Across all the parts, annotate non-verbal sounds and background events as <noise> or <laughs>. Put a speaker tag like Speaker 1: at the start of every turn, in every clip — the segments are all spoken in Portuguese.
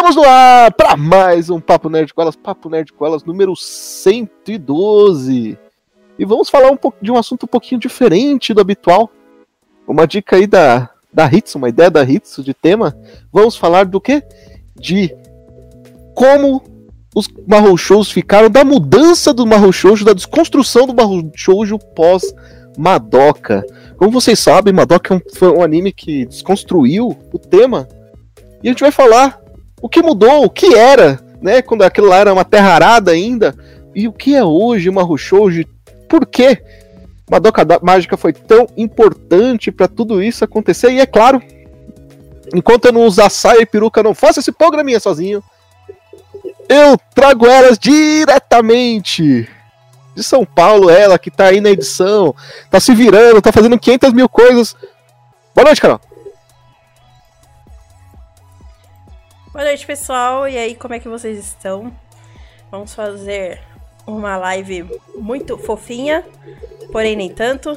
Speaker 1: Estamos no ar para mais um Papo Nerd com Elas, Papo Nerd com Elas número 112. E vamos falar um pouco de um assunto um pouquinho diferente do habitual. Uma dica aí da, da Hits, uma ideia da Hits de tema. Vamos falar do que? De como os Mahou Shows ficaram, da mudança do Mahou Shoujo, da desconstrução do Mahou Shoujo pós Madoka. Como vocês sabem, Madoka é um, foi um anime que desconstruiu o tema. E a gente vai falar o que mudou, o que era, né? Quando aquilo lá era uma terra arada ainda. E o que é hoje uma Shoujo? Por que Madoka Mágica foi tão importante para tudo isso acontecer? E é claro, enquanto eu não usar saia e peruca, não faço esse programinha sozinho. Eu trago elas diretamente de São Paulo, ela que tá aí na edição, tá se virando, tá fazendo 500 mil coisas. Boa noite, Carol.
Speaker 2: Boa noite, pessoal. E aí, como é que vocês estão? Vamos fazer uma live muito fofinha, porém nem tanto.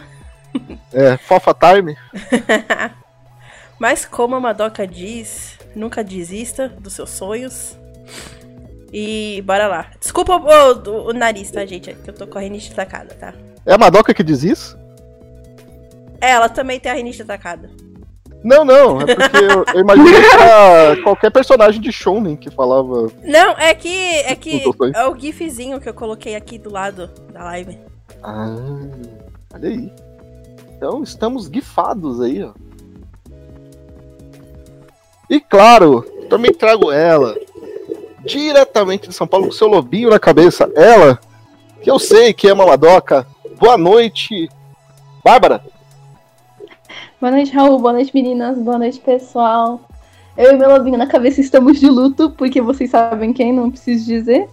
Speaker 2: <laughs>
Speaker 1: É, fofa time. <laughs>
Speaker 2: Mas como a Madoka diz, nunca desista dos seus sonhos. E bora lá. Desculpa o, o, o nariz, tá, gente? É que eu tô com a rinite atacada, tá?
Speaker 1: É a Madoka que diz isso?
Speaker 2: É, ela também tem a rinite atacada.
Speaker 1: Não, não, é porque eu, eu imagino que era <laughs> qualquer personagem de Shonen que falava.
Speaker 2: Não, é que. É que é o GIFzinho que eu coloquei aqui do lado da live.
Speaker 1: Ah, olha aí. Então estamos gifados aí, ó. E claro, também trago ela, diretamente de São Paulo, com seu lobinho na cabeça. Ela, que eu sei que é uma Madoka. Boa noite, Bárbara.
Speaker 3: Boa noite, Raul. Boa noite, meninas. Boa noite, pessoal. Eu e meu lobinho na cabeça estamos de luto, porque vocês sabem quem, não preciso dizer.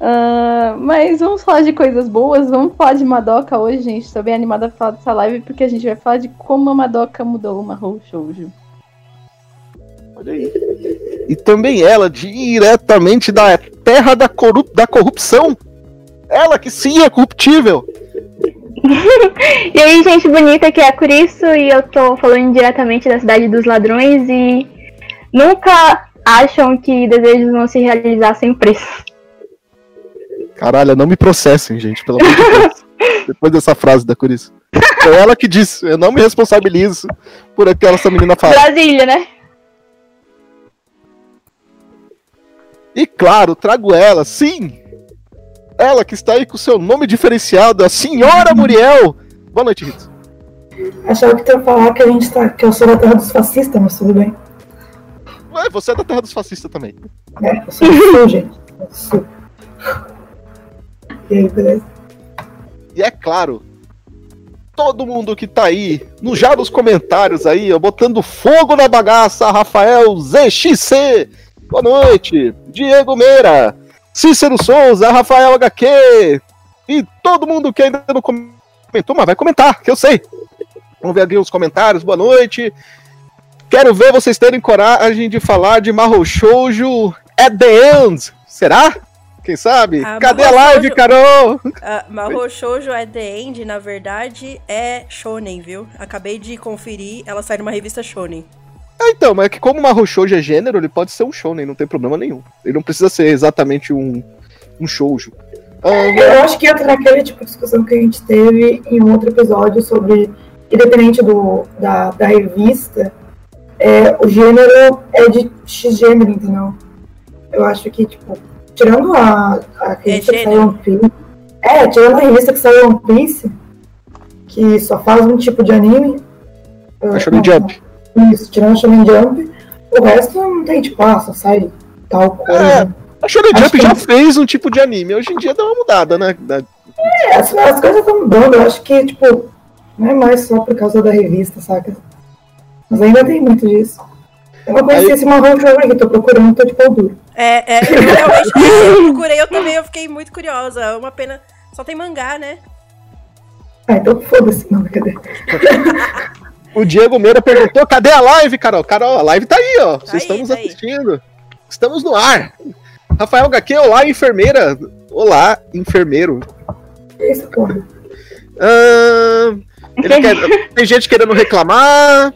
Speaker 3: Uh, mas vamos falar de coisas boas. Vamos falar de Madoka hoje, gente. Estou bem animada pra falar dessa live, porque a gente vai falar de como a Madoka mudou uma Mahou Shoujo.
Speaker 1: Olha aí. E também ela, diretamente da terra da, corrup da corrupção. Ela que sim é corruptível.
Speaker 4: E aí, gente bonita, que é por isso e eu tô falando diretamente da cidade dos ladrões e nunca acham que desejos vão se realizar sem preço.
Speaker 1: Caralho, não me processem, gente, pelo amor de Deus. <laughs> Depois dessa frase da Curice. Foi ela que disse, eu não me responsabilizo por aquela essa menina fala.
Speaker 4: Brasília, né?
Speaker 1: E claro, trago ela, sim, ela que está aí com seu nome diferenciado, a senhora Muriel. Boa noite, Rita.
Speaker 5: Achava que tu ia falar que a gente tá. que eu sou da terra dos fascistas, mas tudo bem.
Speaker 1: Ué, você é da terra dos fascistas também.
Speaker 5: É, eu sou do sul, gente. sul. E aí, beleza?
Speaker 1: E é claro, todo mundo que tá aí, no, já nos comentários aí, ó, botando fogo na bagaça, Rafael ZXC, boa noite, Diego Meira, Cícero Souza, Rafael HQ e todo mundo que ainda não comentou, mas vai comentar, que eu sei. Vamos ver aqui os comentários, boa noite. Quero ver vocês terem coragem de falar de Mahou Shoujo at the end. Será? Quem sabe? Uh, Cadê a live, Shoujo, Carol?
Speaker 2: Mahou Shoujo at the end, na verdade, é shonen, viu? Acabei de conferir, ela sai numa revista shonen.
Speaker 1: É, então, mas é que como uma shoujo é gênero, ele pode ser um shonen, não tem problema nenhum. Ele não precisa ser exatamente um, um shoujo.
Speaker 5: Ah, eu acho que entra naquele tipo de discussão que a gente teve em um outro episódio sobre, independente do, da, da revista, é, o gênero é de X gênero, entendeu? Eu acho que, tipo, tirando a, a revista é que saiu One Piece. É, tirando a revista que saiu One Piece, que só faz um tipo de anime.
Speaker 1: Acho que Jump.
Speaker 5: Isso, tirando a Shonen Jump, o resto não tem, tipo, ah, só sai tal coisa. É,
Speaker 1: a Shonen Jump que... já fez um tipo de anime, hoje em dia dá uma mudada, né? Da...
Speaker 5: É, as, as coisas estão mudando, eu acho que, tipo, não é mais só por causa da revista, saca? Mas ainda tem muito disso. Eu não conheci Aí... esse marrom jogo aqui, tô procurando, tô de pau duro.
Speaker 2: É, é, eu realmente eu procurei, eu também, eu fiquei muito curiosa. É uma pena. Só tem mangá, né?
Speaker 5: Ah, então foda-se, não, cadê? <laughs>
Speaker 1: O Diego Meira perguntou: cadê a live, Carol? Carol, a live tá aí, ó. Tá Vocês estão nos tá assistindo. Aí. Estamos no ar. Rafael HQ, olá, enfermeira. Olá, enfermeiro.
Speaker 5: Isso, porra.
Speaker 1: Uh, quer, <laughs> tem gente querendo reclamar.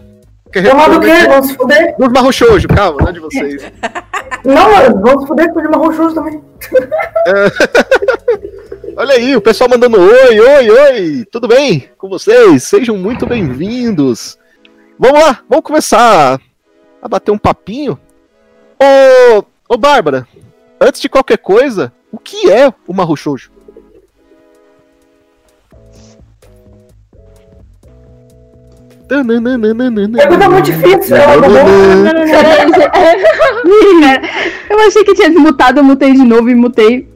Speaker 5: Reclamar do quê? Vamos se fuder?
Speaker 1: Dos marrochojos, calma, não é de vocês.
Speaker 5: Não, mano, vamos foder com o Marrom Shoujo também. <laughs>
Speaker 1: Olha aí, o pessoal mandando oi, oi, oi, tudo bem com vocês? Sejam muito bem-vindos. Vamos lá, vamos começar a bater um papinho. Ô, ô Bárbara, antes de qualquer coisa, o que é o Mahou
Speaker 5: Pergunta muito difícil,
Speaker 3: eu achei que tinha desmutado, eu mutei de novo e mutei.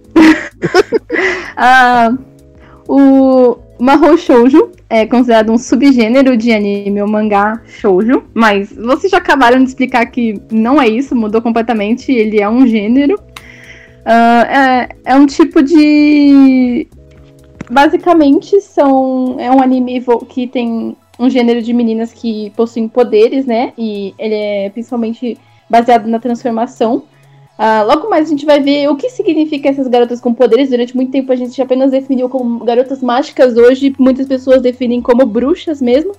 Speaker 3: Ah, o Mahou Shoujo é considerado um subgênero de anime ou mangá shoujo, mas vocês já acabaram de explicar que não é isso, mudou completamente, ele é um gênero. Ah, é, é um tipo de. Basicamente, são, é um anime que tem um gênero de meninas que possuem poderes, né? E ele é principalmente baseado na transformação. Ah, logo mais a gente vai ver o que significa essas garotas com poderes. Durante muito tempo a gente apenas definiu como garotas mágicas, hoje muitas pessoas definem como bruxas mesmo.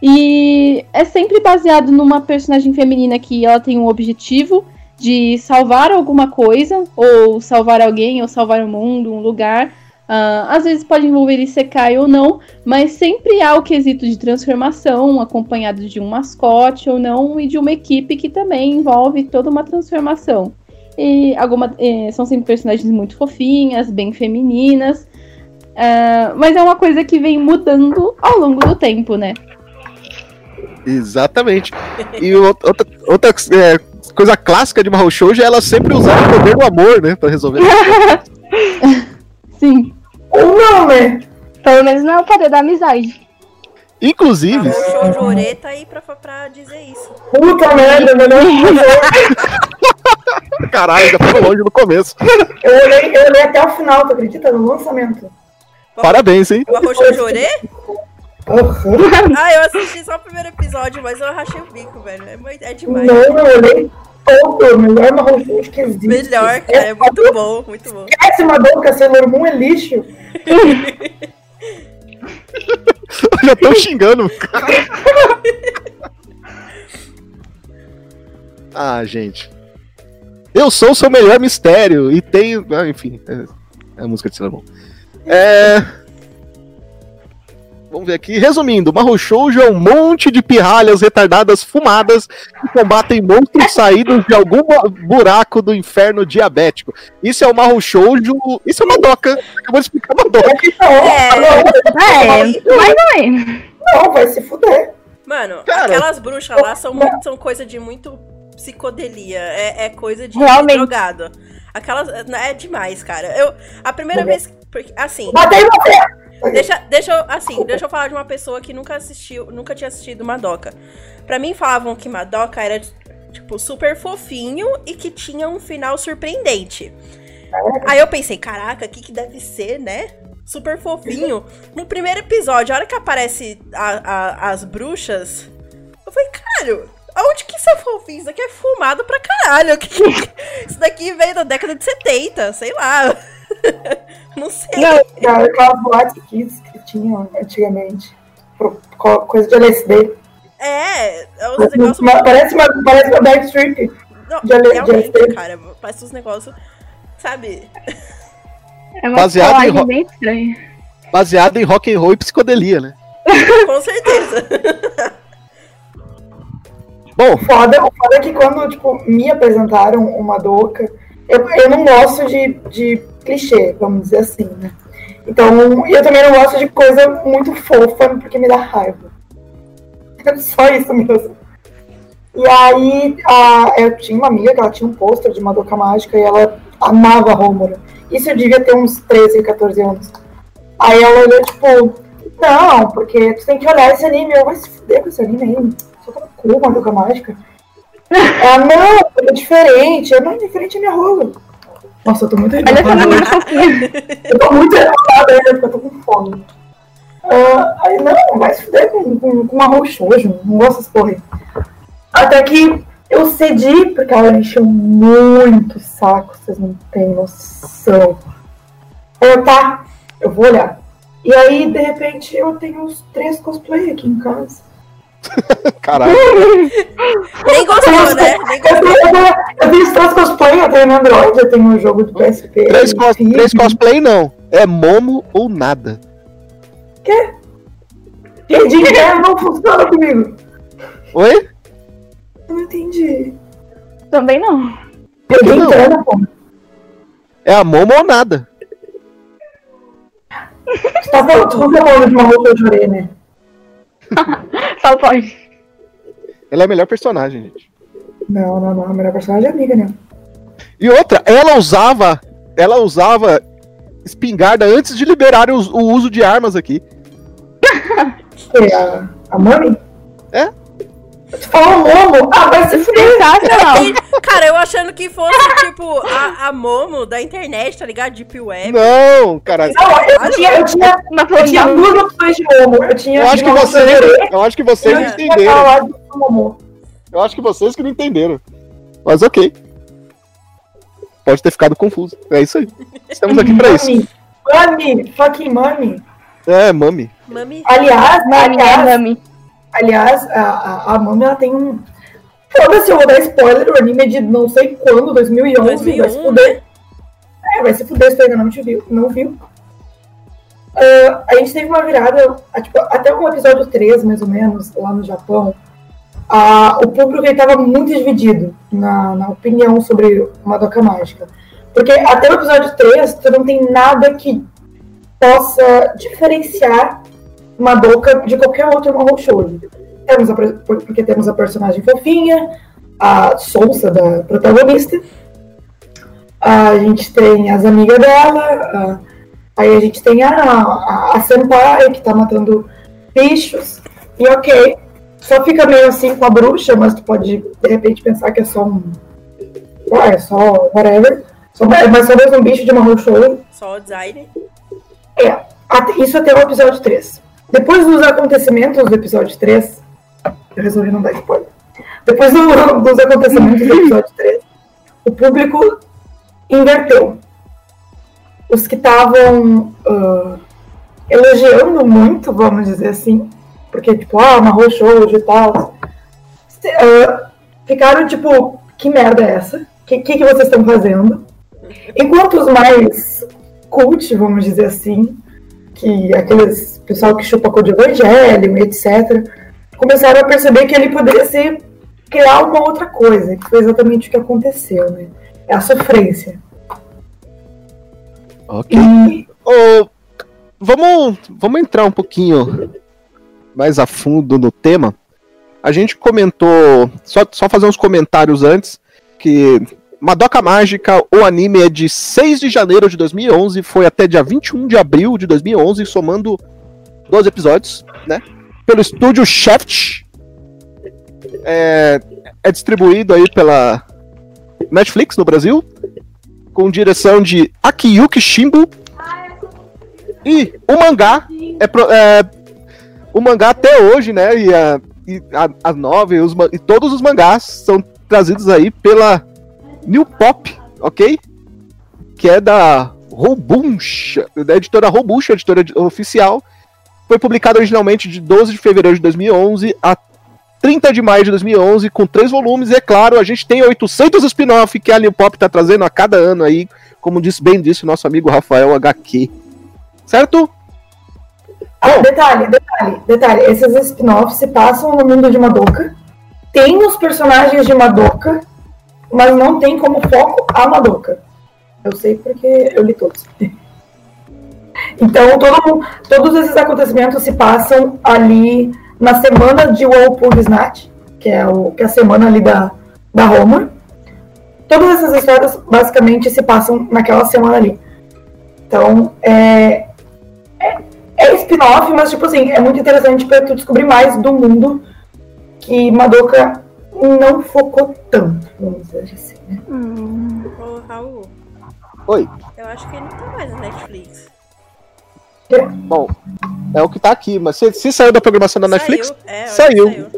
Speaker 3: E é sempre baseado numa personagem feminina que ela tem um objetivo de salvar alguma coisa, ou salvar alguém, ou salvar o mundo, um lugar. Ah, às vezes pode envolver Isekai ou não, mas sempre há o quesito de transformação, acompanhado de um mascote ou não, e de uma equipe que também envolve toda uma transformação. E alguma, eh, são sempre personagens muito fofinhas, bem femininas. ah, mas é uma coisa que vem mudando ao longo do tempo, né?
Speaker 1: Exatamente. E outra, outra é, coisa clássica de Mahou Shoujo é ela sempre usar o poder do amor, né, pra resolver. <laughs>
Speaker 3: Sim.
Speaker 5: Ou não, né?
Speaker 4: Pelo menos não é o poder da amizade.
Speaker 1: Inclusive,
Speaker 2: O Shoujo Ore tá aí pra, pra dizer isso.
Speaker 5: Puta merda, melhor <laughs> <laughs>
Speaker 1: caralho, já foi longe no começo.
Speaker 5: eu olhei, eu olhei até o final, tu acredita? No lançamento.
Speaker 1: Parabéns, hein?
Speaker 2: O Arroz?
Speaker 5: Aham.
Speaker 2: Ah, eu assisti só o primeiro episódio, mas eu rachei o bico, velho. É, é demais.
Speaker 5: Não, eu olhei todo, melhor marrom Shoujo que existe.
Speaker 2: Melhor, cara. É muito bom, muito bom.
Speaker 5: Esquece Madoka, Sailor Moon é lixo. <laughs>
Speaker 1: já estão xingando. <laughs> ah, gente. Eu sou o seu melhor mistério e tenho. ah, enfim, é, é a música de Sailor Moon. É. Vamos ver aqui. Resumindo, Mahou Shoujo é um monte de pirralhas retardadas fumadas que combatem monstros saídos de algum buraco do inferno diabético. Isso é o Mahou Shoujo. Isso é uma doca. Acabou de explicar uma doca.
Speaker 2: É.
Speaker 5: não,
Speaker 4: É, mais ou menos.
Speaker 5: não, vai se fuder.
Speaker 2: Mano,
Speaker 1: Cara.
Speaker 2: aquelas bruxas lá são, muito, são coisa de muito psicodelia. É, é coisa de
Speaker 4: Realmente.
Speaker 2: drogado. Aquelas. É demais, cara. Eu, a primeira vez. Porque, assim.
Speaker 5: Matei você!
Speaker 2: Deixa, deixa eu, assim, deixa eu falar de uma pessoa que nunca assistiu, nunca tinha assistido Madoka. Pra mim falavam que Madoka era tipo super fofinho e que tinha um final surpreendente. Aí eu pensei, caraca, o que que deve ser, né? Super fofinho. No primeiro episódio, a hora que aparece a- a- as bruxas, eu falei, caralho, aonde que isso é fofinho? Isso daqui é fumado pra caralho. <laughs> Isso daqui veio da década de 70, sei lá. <laughs> Não sei.
Speaker 5: Cara, aquelas boates kids que tinham antigamente. Coisa de LSD.
Speaker 2: É, é uns negócios.
Speaker 5: Uma- Parece uma, parece uma backstreet.
Speaker 2: Não,
Speaker 5: de de
Speaker 2: realmente,
Speaker 5: LSD.
Speaker 2: cara, parece uns negócios. Sabe?
Speaker 4: É uma
Speaker 1: Baseado em
Speaker 4: bem estranha.
Speaker 1: Baseado em rock and roll e psicodelia, né?
Speaker 2: Com certeza. <laughs>
Speaker 1: Bom,
Speaker 5: Foda, o foda é que quando, tipo, me apresentaram uma doca, eu, eu não gosto de, de clichê, vamos dizer assim, né? Então, eu também não gosto de coisa muito fofa, porque me dá raiva. É <laughs> só isso mesmo. E aí, a, eu tinha uma amiga que ela tinha um pôster de uma doca mágica e ela amava Rômulo. Isso eu devia ter uns 13, 14 anos. Aí ela olhou, tipo, não, porque tu tem que olhar esse anime. Eu vou se fuder com esse anime aí. Só tá no cu, uma doca mágica. Ela, não, é diferente. Eu, não, diferente é minha rola. Nossa, eu tô muito
Speaker 4: fofinha.
Speaker 5: Eu tô muito revoltada ainda, porque eu tô com fome. Ah, aí, não, vai se fuder com, com, com arroz shoujo. Não gosto dessas porra. Até que eu cedi, porque ela encheu muito saco, vocês não têm noção. Eu, tá, eu vou olhar. E aí, de repente, eu tenho uns três cosplay aqui em casa. <laughs>
Speaker 1: caralho.
Speaker 2: Nem gostou, né? Nem
Speaker 5: Eu
Speaker 2: gostou.
Speaker 5: eu eu os três cosplay tem no Android, eu tenho o jogo do PSP.
Speaker 1: Três, cos, três cosplay não. É Momo ou nada.
Speaker 5: Gente, interno não funciona comigo.
Speaker 1: Oi?
Speaker 5: Eu não entendi.
Speaker 4: Também não.
Speaker 5: Peguei
Speaker 1: Não.
Speaker 5: pô.
Speaker 1: É a Momo ou nada.
Speaker 5: Você tá falando, de uma roupa de chorei, né? <laughs>
Speaker 4: Só pode.
Speaker 1: Ela é a melhor personagem, gente.
Speaker 5: Não, não, não. A melhor personagem é amiga, né?
Speaker 1: E outra, ela usava. Ela usava espingarda antes de liberarem os- o uso de armas aqui. <laughs>
Speaker 5: É a, a Mami?
Speaker 1: É?
Speaker 5: Você falou Momo? Ah, vai se fuder.
Speaker 4: Sensacional. <laughs>
Speaker 2: Cara, eu achando que fosse, tipo, a, a Momo da internet, tá ligado? Deep Web.
Speaker 1: Não, cara.
Speaker 5: Não, eu tinha, eu tinha, eu tinha duas opções de Momo. Eu tinha
Speaker 1: Eu acho que vocês.
Speaker 5: chorei,
Speaker 1: Eu acho que vocês
Speaker 5: eu
Speaker 1: não entenderam. Eu acho que vocês que não entenderam. Mas ok. Pode ter ficado confuso. É isso aí. Estamos aqui pra isso.
Speaker 5: Mami, Mami, fucking Mami.
Speaker 1: É, mami.
Speaker 2: Mami.
Speaker 5: Aliás,
Speaker 4: Mami,
Speaker 5: aliás,
Speaker 4: Mami?
Speaker 5: Aliás, a, a, Mami, ela tem um... Foda-se, eu vou dar spoiler, o anime é de não sei quando, 2011, vai se
Speaker 2: 2001,
Speaker 5: fuder. É, vai se fuder se tu ainda não te viu, não viu. Ah, a gente teve uma virada, tipo, até o episódio 3, mais ou menos, lá no Japão, ah, o público estava muito dividido na, na opinião sobre Madoka Mágica. Porque até o episódio 3, tu não tem nada que possa diferenciar Madoka de qualquer outro Mahou Shoujo. Temos a, porque temos a personagem fofinha, a Sonsa da protagonista, a gente tem as amigas dela, a- aí a gente tem a, a, a Senpai que tá matando bichos, e ok, só fica meio assim com a bruxa, mas tu pode de repente pensar que é só um. Ah, é só whatever. Só, mais só mais um bicho de Mahou Shoujo.
Speaker 2: Só o design.
Speaker 5: É, isso até o episódio 3. Depois dos acontecimentos do episódio 3, eu resolvi não dar spoiler. Depois do- <laughs> dos acontecimentos do episódio 3, o público inverteu. Os que estavam ah, elogiando muito, vamos dizer assim, porque, tipo, ah, uma shoujo e tal, ah, ficaram tipo, que merda é essa? O que, que, que vocês estão fazendo? Enquanto os mais cult, vamos dizer assim, que aqueles pessoal que chupa cor de evangelho, etc., começaram a perceber que ele poderia ser criar uma outra coisa, que foi exatamente o que aconteceu, né? É a sofrência.
Speaker 1: Ok.
Speaker 5: E
Speaker 1: Ô, vamos, vamos entrar um pouquinho mais a fundo no tema. A gente comentou, só, só fazer uns comentários antes, que Madoka Mágica, o anime é de 6 de janeiro de 2011, foi até dia 21 de abril de 2011, somando 12 episódios, né? Pelo estúdio Shaft. É, é distribuído aí pela Netflix no Brasil, com direção de Akiyuki Shimbu. E o mangá é, pro- é, o mangá até hoje, né? E a, e a, a os, e todos os mangás são trazidos aí pela New Pop, ok? Que é da Robuncha, da editora Robuncha, editora oficial. Foi publicado originalmente de 12 de fevereiro de 2011 a 30 de maio de 2011, com três volumes. E é claro, a gente tem 800 spin-off que a New Pop tá trazendo a cada ano aí, como disse bem disse o nosso amigo Rafael HQ. Certo?
Speaker 5: Ah,
Speaker 1: Bom.
Speaker 5: detalhe, detalhe, detalhe. Esses spin-offs se passam no mundo de Madoka. Tem os personagens de Madoka, mas não tem como foco a Madoka. Eu sei porque eu li todos. Então, todo todos esses acontecimentos se passam ali na semana de Walpurgis Snatch, que é, o, que é a semana ali da, da Roma. Todas essas histórias basicamente se passam naquela semana ali. Então, é, é spin-off, mas tipo assim, é muito interessante pra tu descobrir mais do mundo que Madoka não focou tanto, vamos dizer assim, né?
Speaker 2: Ô, Raul.
Speaker 1: Oi.
Speaker 2: Eu acho que ele não tá mais na Netflix.
Speaker 1: Bom, é o que tá aqui, mas se, se saiu da programação da Netflix,
Speaker 2: Saiu. É, eu acho que
Speaker 1: saiu.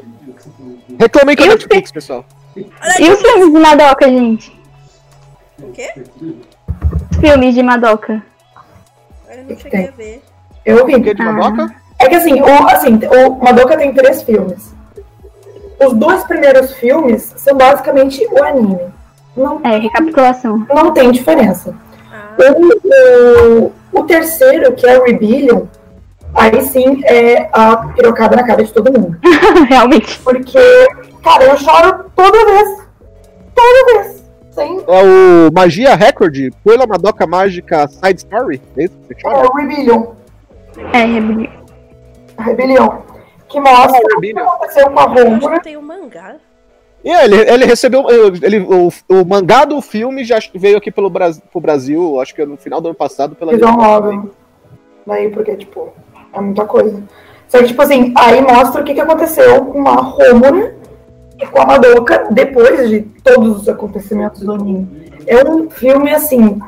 Speaker 1: reclamei com a Netflix, pessoal.
Speaker 4: E os filmes de Madoka, gente?
Speaker 2: O quê?
Speaker 4: Os filmes de Madoka.
Speaker 2: Eu não cheguei a ver.
Speaker 5: Eu vi.
Speaker 1: O que de Madoka?
Speaker 5: É que assim, o, assim, o Madoka tem três filmes. Os dois primeiros filmes são basicamente o anime. Não,
Speaker 4: É, recapitulação.
Speaker 5: não tem diferença. O, o, o terceiro, que é o Rebellion, aí sim é a pirocada na cara de todo mundo. <laughs>
Speaker 4: Realmente.
Speaker 5: Porque, cara, eu choro toda vez. Toda vez. Sem
Speaker 1: É o Magia Record, Puela Madoka Mágica Side Story? É isso que você
Speaker 5: é o Rebellion.
Speaker 4: É, rebelião.
Speaker 5: A Rebelião. Que mostra
Speaker 1: Ah, o
Speaker 5: o que
Speaker 1: Rebellion.
Speaker 5: aconteceu com a
Speaker 2: eu acho que
Speaker 5: Rômula.
Speaker 2: tenho um mangá.
Speaker 1: E ele, ele recebeu. Ele, o, o mangá do filme já veio aqui pelo Brasil, pro Brasil, acho que no final do ano passado, pela
Speaker 5: Visual novel. Daí, porque, tipo, é muita coisa. Só que, tipo assim, aí mostra o que, que aconteceu com a Rômula e com a Madoka depois de todos os acontecimentos do anime. É um filme, assim,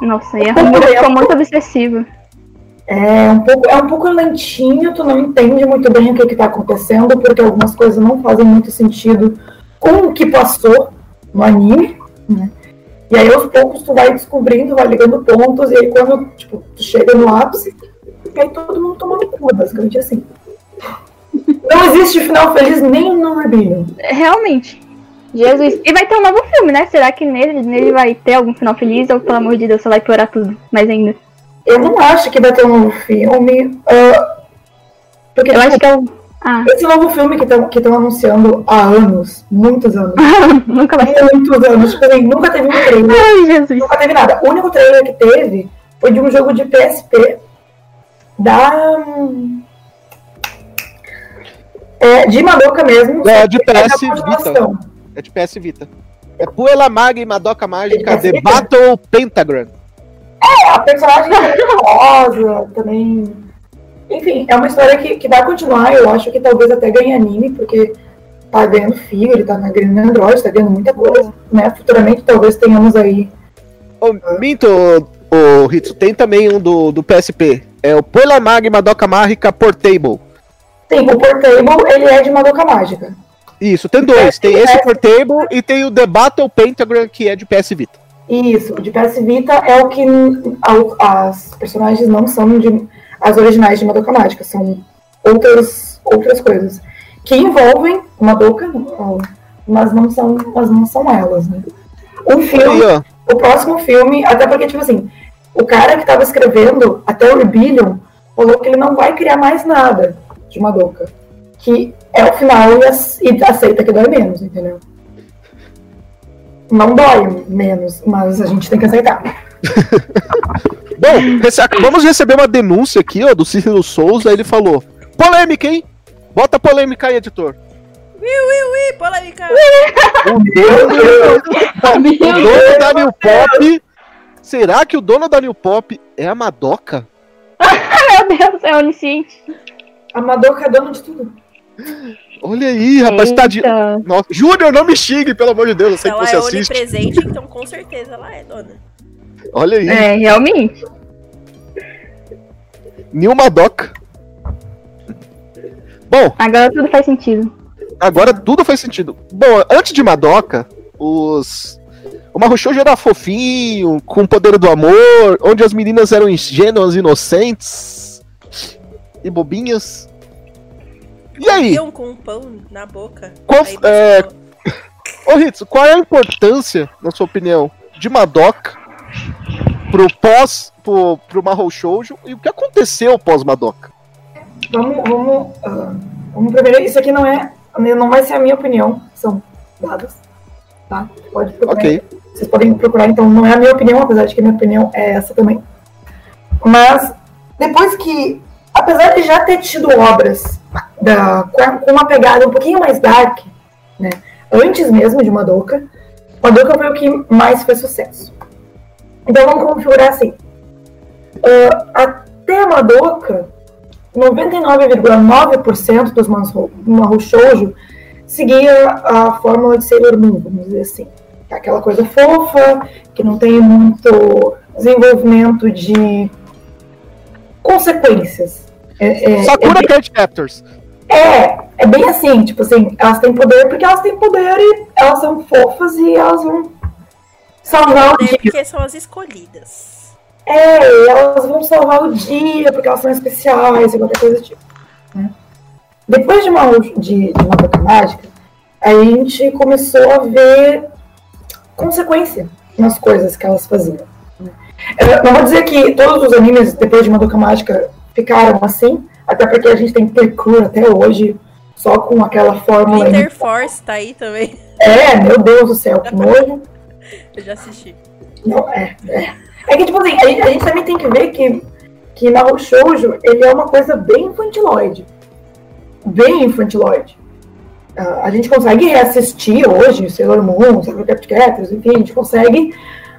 Speaker 4: Nossa, e a Romura ficou muito obsessiva.
Speaker 5: É um pouco, é um pouco lentinho, tu não entende muito bem o que está acontecendo, porque algumas coisas não fazem muito sentido com o que passou no anime, né? E aí aos poucos tu vai descobrindo, vai ligando pontos, e aí quando tipo, tu chega no ápice, aí todo mundo toma no cu, basicamente assim. Não existe final feliz nem no Rebellion.
Speaker 4: Realmente. Jesus. E vai ter um novo filme, né? Será que nele, nele vai ter algum final feliz ou, pelo amor de Deus, só vai piorar tudo mais ainda?
Speaker 5: Eu não acho que vai ter um novo filme. ah, porque
Speaker 4: Eu
Speaker 5: tipo,
Speaker 4: acho que é o. Ah,
Speaker 5: esse novo filme que estão que estão anunciando há anos, muitos anos. <laughs>
Speaker 4: nunca vai ser.
Speaker 5: muitos anos. Tipo assim, nunca teve um trailer, <laughs>
Speaker 4: Ai, Jesus.
Speaker 5: nunca teve nada. O único trailer que teve foi de um jogo de PSP da. É, de Madoka mesmo.
Speaker 1: É, de
Speaker 5: é
Speaker 1: PS Vita.
Speaker 5: continuação.
Speaker 1: É de PS Vita. É Puela Mag e Madoka Mágica The
Speaker 5: Vita?
Speaker 1: Battle Pentagram.
Speaker 5: É, a personagem é rosa também. Enfim, é uma história que, que vai continuar. Eu acho que talvez até ganhe anime, porque tá ganhando fio, ele tá ganhando Android, tá ganhando muita coisa. Né? Futuramente talvez tenhamos aí
Speaker 1: Ô, minto, o Ritsu, tem também um do, do PSP. É o Puela Mag e Madoka Mágica Portable.
Speaker 5: Tem o Portable, ele é de Madoka Mágica.
Speaker 1: Isso, tem dois. Tem esse Portable e tem o The Battle Pentagram, que é de PS Vita.
Speaker 5: Isso, de PS Vita é o que as personagens não são de, as originais de Madoka Mágica, são outras, outras coisas que envolvem Madoka, mas não são, mas não são elas, né? O filme, o próximo filme, até porque, tipo assim, o cara que tava escrevendo até o Rebellion falou que ele não vai criar mais nada de Madoka. Que é o final e aceita que dói menos, entendeu? Não dói menos, mas a gente tem que aceitar. <laughs>
Speaker 1: Bom, rece- acabamos de receber uma denúncia aqui, ó, do Cícero Souza. Ele falou: polêmica, hein? Bota polêmica aí, editor.
Speaker 2: Ui, ui, ui, polêmica.
Speaker 1: O dono,
Speaker 3: Meu
Speaker 1: o dono da New Pop. Será que o dono da New Pop é a Madoka? <laughs>
Speaker 4: Meu Deus, é onisciente.
Speaker 5: A Madoka é dona de tudo.
Speaker 1: Olha aí, rapaz, tá de.
Speaker 4: Eita.
Speaker 1: Nossa, Júnior, não me xingue, pelo amor de Deus, eu sei
Speaker 2: Ela
Speaker 1: que você
Speaker 2: é
Speaker 1: assiste.
Speaker 2: onipresente, então com certeza ela é dona.
Speaker 1: Olha aí,
Speaker 4: É, realmente.
Speaker 1: New Madoka. Bom,
Speaker 4: Agora tudo faz sentido.
Speaker 1: agora tudo faz sentido. Bom, antes de Madoka, os. O Marushoujo era fofinho, com o poder do amor, onde as meninas eram ingênuas, inocentes e bobinhas. E aí?
Speaker 2: Com um pão na boca.
Speaker 1: Qual-
Speaker 2: Aí
Speaker 1: é, <laughs> Ô Ritz, qual é a importância, na sua opinião, de Madoka pro pós, pro, pro Mahou Shoujo e o que aconteceu pós Madoka?
Speaker 5: Vamos, vamos, ah, vamos primeiro. Isso aqui não é, não vai ser a minha opinião, são dados, tá? Pode procurar.
Speaker 1: Ok.
Speaker 5: Vocês podem procurar, então não é a minha opinião, apesar de que a minha opinião é essa também. Mas depois que, apesar de já ter tido obras da, com uma pegada um pouquinho mais dark, né? Antes mesmo de Madoka, Madoka foi o que mais fez sucesso. Então vamos configurar assim. Ah, até Madoka, 99,9% dos Mahou Shoujo seguia a fórmula de Sailor Moon, vamos dizer assim. É Aquela coisa fofa, que não tem muito desenvolvimento de consequências. É, é-
Speaker 1: Sakura Card Chapters.
Speaker 5: é, é bem assim, tipo assim, elas têm poder porque elas têm poder e elas são fofas e elas vão salvar o
Speaker 2: poder
Speaker 5: dia.
Speaker 2: porque são as escolhidas.
Speaker 5: É, elas vão salvar o dia porque elas são especiais e qualquer coisa do tipo. né? Depois de uma, de, de uma boca mágica, a gente começou a ver consequência nas coisas que elas faziam. né? Eu não vou dizer que todos os animes, depois de Madoka Mágica, ficaram assim, até porque a gente tem Percure até hoje, só com aquela fórmula.
Speaker 2: Winter Force tá aí também.
Speaker 5: É, meu Deus do céu, que nojo.
Speaker 2: Eu já assisti.
Speaker 5: Não, é, é. É que, tipo assim, a gente, a gente também tem que ver que, que Naruto Shoujo, ele é uma coisa bem infantiloide. Bem infantiloide. Ah, a gente consegue reassistir hoje Sailor Moon, Sakura Card Captors, enfim, a gente consegue,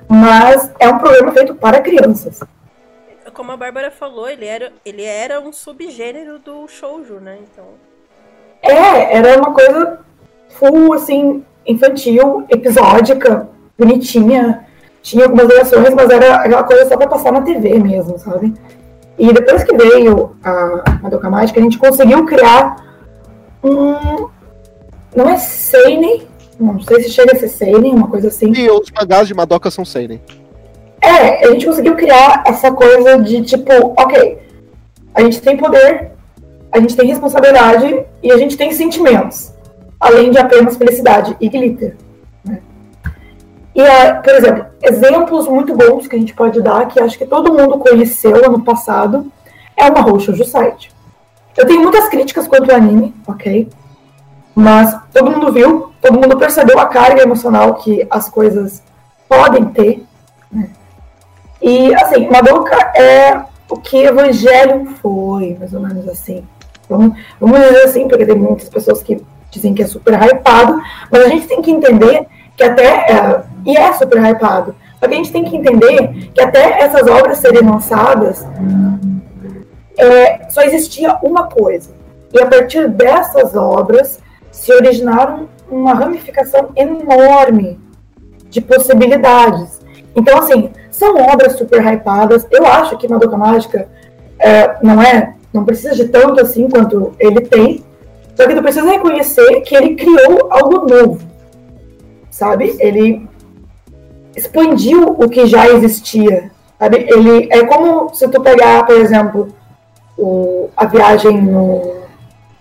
Speaker 5: mas é um programa feito para crianças.
Speaker 2: Como a Bárbara falou, ele era, ele era um subgênero do shoujo, né? Então,
Speaker 5: É, era uma coisa full, assim, infantil, episódica, bonitinha. Tinha algumas ligações, mas era aquela coisa só pra passar na TV mesmo, sabe? E depois que veio a Madoka Mágica, a gente conseguiu criar um. Não é Seinen, não sei se chega a ser Seinen, uma coisa assim.
Speaker 1: E os mangás de Madoka são seinen.
Speaker 5: É, a gente conseguiu criar essa coisa de tipo, ok, a gente tem poder, a gente tem responsabilidade e a gente tem sentimentos, além de apenas felicidade e glitter. né? E, é, por exemplo, exemplos muito bons que a gente pode dar, que acho que todo mundo conheceu ano passado, é uma Roxo Site. Eu tenho muitas críticas quanto ao anime, ok? Mas todo mundo viu, todo mundo percebeu a carga emocional que as coisas podem ter. E, assim, Madoka é o que Evangelho foi, mais ou menos assim. Vamos, vamos dizer assim, porque tem muitas pessoas que dizem que é super hypado, mas a gente tem que entender que até. É, e é super hypado. Só que a gente tem que entender que até essas obras serem lançadas, é, só existia uma coisa. E a partir dessas obras se originaram uma ramificação enorme de possibilidades. Então, assim, são obras super hypadas. Eu acho que Madoka Mágica é, não é, não precisa de tanto assim quanto ele tem. Só que tu precisa reconhecer que ele criou algo novo, sabe? Ele expandiu o que já existia, sabe? Ele é como se tu pegar, por exemplo, o, a viagem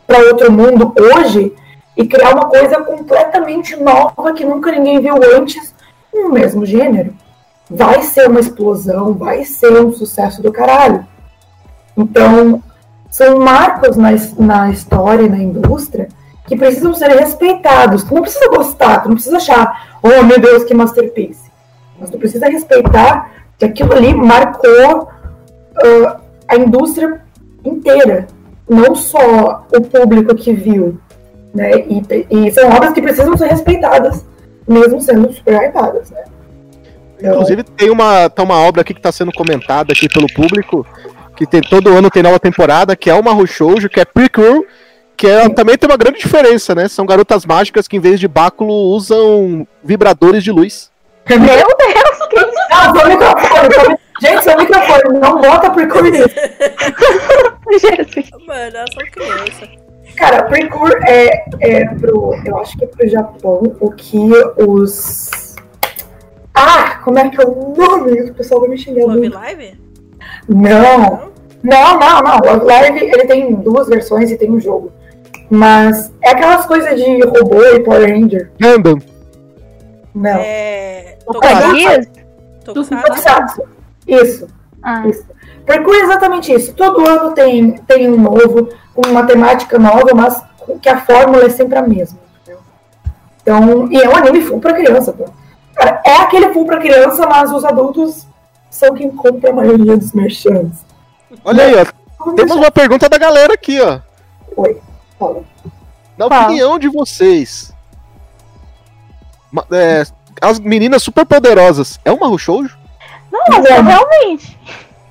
Speaker 5: para outro mundo hoje e criar uma coisa completamente nova que nunca ninguém viu antes no mesmo gênero. Vai ser uma explosão, vai ser um sucesso do caralho. Então, são marcos na, na história e na indústria que precisam ser respeitados. Tu não precisa gostar, tu não precisa achar, oh meu Deus, que masterpiece. Mas tu precisa respeitar que aquilo ali marcou uh, a indústria inteira, não só o público que viu. Né? E, e são obras que precisam ser respeitadas, mesmo sendo super hypadas. Né? Então,
Speaker 1: Inclusive tem uma, tá uma obra aqui que está sendo comentada aqui pelo público, que tem, todo ano tem nova temporada, que é uma Shoujo, que é Prequel, que é, também tem uma grande diferença, né? São garotas mágicas que em vez de báculo usam vibradores de luz.
Speaker 4: Meu Deus, que isso?
Speaker 5: Ah, seu microfone, seu mi- gente, seu microfone, não bota Precure nisso.
Speaker 2: Mano, elas são crianças.
Speaker 5: Cara, Precure é, é pro. Eu acho que é pro Japão o que os. Ah, como é que é o nome? O pessoal vai me xingar
Speaker 2: Love
Speaker 5: muito.
Speaker 2: Live?
Speaker 5: Não, não, não, não. Love Live ele tem duas versões e tem um jogo. Mas é aquelas coisas de robô e Power Ranger.
Speaker 1: Gundam.
Speaker 5: Não.
Speaker 2: É.
Speaker 5: Tokusatsu. Isso.
Speaker 4: Ah,
Speaker 5: Isso. Procure exatamente isso. Todo ano tem, tem um novo, com uma temática nova, mas que a fórmula é sempre a mesma. Então, e é um anime full pra criança, pô. Cara, é aquele full pra criança, mas os adultos são quem compra a maioria dos merchants.
Speaker 1: Olha aí, ó. Temos uma pergunta da galera aqui, ó.
Speaker 5: Oi, fala.
Speaker 1: Na
Speaker 4: Qual?
Speaker 1: opinião de vocês, é, as meninas super poderosas é uma Shoujo?
Speaker 4: Nossa,
Speaker 5: Não.
Speaker 4: realmente.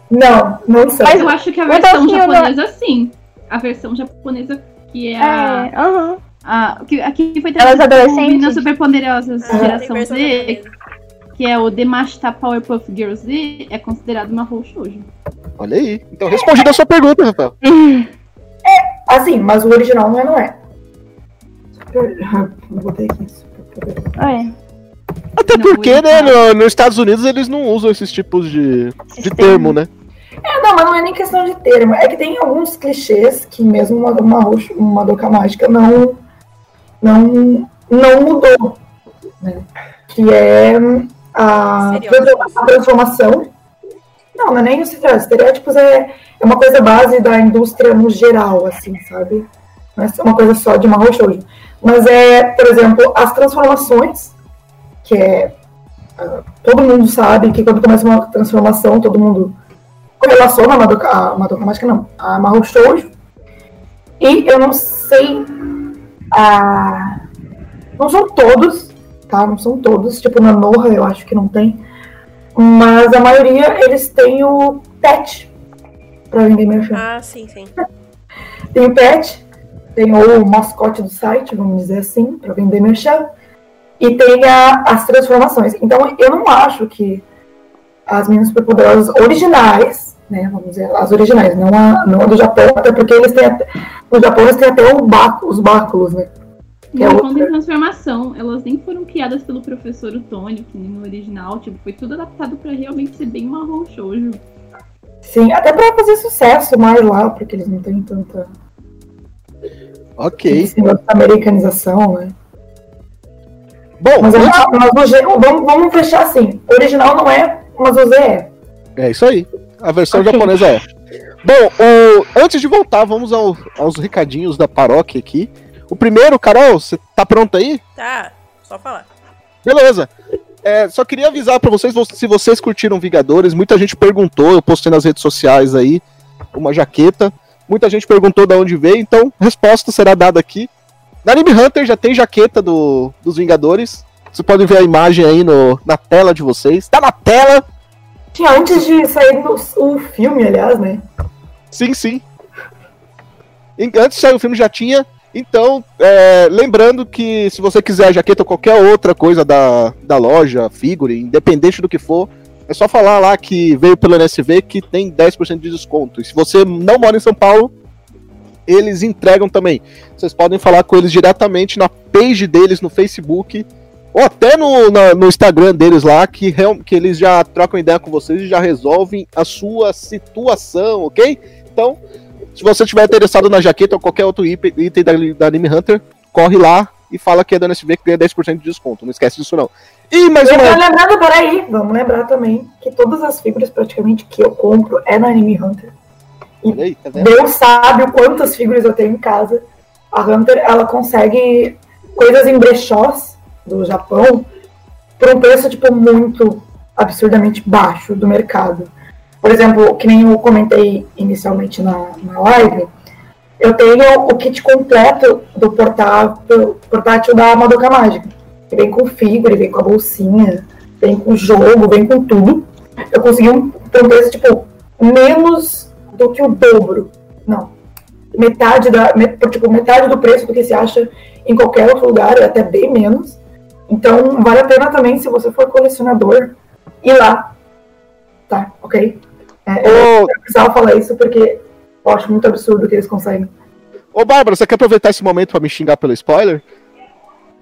Speaker 5: Não, não são.
Speaker 3: Mas eu acho que a versão japonesa, sim. A versão japonesa que é a.
Speaker 4: É, aham.
Speaker 3: a que, aqui foi
Speaker 4: Elas adolescentes?
Speaker 3: Meninas Super Poderosas
Speaker 2: Ah,
Speaker 3: Geração Z, que é o Demashita Powerpuff Girls Z, é considerado uma Rou Shoujo.
Speaker 1: Olha aí. Então respondida a sua pergunta, Rafael.
Speaker 5: Assim, mas o original não é, não é. Vou botar aqui isso.
Speaker 4: É.
Speaker 1: Até
Speaker 3: Não,
Speaker 1: porque, né, no- nos Estados Unidos eles não usam esses tipos de, de termo, né?
Speaker 5: É, não, mas não é nem questão de termo. É que tem alguns clichês que mesmo uma, uma, roxo- uma doca mágica não, não, não mudou. Né? que é a, a transformação. Não, não é nem os estereótipos. Estereótipos é, é uma coisa base da indústria no geral, assim, sabe? Não é uma coisa só de Mahou Shoujo. Mas é, por exemplo, as transformações, que é. ah, todo mundo sabe que quando começa uma transformação, todo mundo correlaciona a Madoka, a Madoka Mágica, não, a Mahou Shoujo. E eu não sei. Ah, não são todos, tá? Não são todos. Tipo, na Noha eu acho que não tem. Mas a maioria eles têm o pet pra vender merchan.
Speaker 2: Ah, sim, sim. <laughs>
Speaker 5: Tem o pet, tem o mascote do site, vamos dizer assim, para vender merchan. E tem a- as transformações. Então eu não acho que as meninas superpoderosas originais, né? Vamos dizer, as originais, não a, não a do Japão, até porque eles têm até, no Japão eles têm até o báculo, os báculos, né? Que é
Speaker 3: Não,
Speaker 5: outra-
Speaker 3: transformação, elas nem foram criadas pelo professor Otônio, que nem no original, tipo, foi tudo adaptado pra realmente ser bem marrom shoujo.
Speaker 5: Sim, até para fazer sucesso mais lá, porque eles não têm tanta
Speaker 1: Ok.
Speaker 5: esse americanização, né?
Speaker 1: Bom,
Speaker 5: Mas, a- mas vamos, vamos fechar assim. O original não é, mas o Z é.
Speaker 1: é isso aí. A versão japonesa é. Bom, o- antes de voltar, vamos ao- aos recadinhos da paróquia aqui. O primeiro, Carol, você tá pronto aí?
Speaker 2: Tá, só falar.
Speaker 1: Beleza. É, só queria avisar pra vocês, vo- se vocês curtiram Vingadores, muita gente perguntou, eu postei nas redes sociais aí, uma jaqueta. Muita gente perguntou de onde veio, então resposta será dada aqui. Na Anime Hunter já tem jaqueta do, dos Vingadores. Vocês podem ver a imagem aí no, na tela de vocês. Tá na tela!
Speaker 5: Tinha antes de sair no, o filme, aliás, né?
Speaker 1: Sim, sim. Antes de sair o filme já tinha. Então, é, lembrando que se você quiser a jaqueta ou qualquer outra coisa da, da loja, figure, independente do que for, é só falar lá que veio pelo NSV que tem 10% de desconto. E se você não mora em São Paulo, eles entregam também. Vocês podem falar com eles diretamente na page deles no Facebook ou até no, na- no Instagram deles lá, que, que eles já trocam ideia com vocês e já resolvem a sua situação, ok? Então, se você estiver interessado na jaqueta ou qualquer outro item item da, da Anime Hunter, corre lá e fala que é da NSV que ganha 10% de desconto. Não esquece disso não. E mais uma.
Speaker 5: lembrando, peraí, vamos lembrar também que todas as figuras praticamente que eu compro é na Anime Hunter.
Speaker 1: Aí, tá?
Speaker 5: Deus sabe o quantas figuras eu tenho em casa. A Hunter, ela consegue coisas em brechós do Japão por um preço, tipo, muito absurdamente baixo do mercado. Por exemplo, que nem eu comentei inicialmente na, na live, eu tenho o kit completo do portátil, portátil da Madoka Mágica. Que vem com figura, vem com a bolsinha, vem com jogo, vem com tudo. Eu consegui um, por um preço, tipo, menos do que o dobro. Não. Metade da. met- tipo, metade do preço do que se acha em qualquer outro lugar, até bem menos. Então, vale a pena também, se você for colecionador, ir lá. Tá, ok? É, eu
Speaker 1: Ô,
Speaker 5: precisava falar isso porque eu acho muito absurdo que eles conseguem.
Speaker 1: ô, Bárbara, você quer aproveitar esse momento pra me xingar pelo spoiler?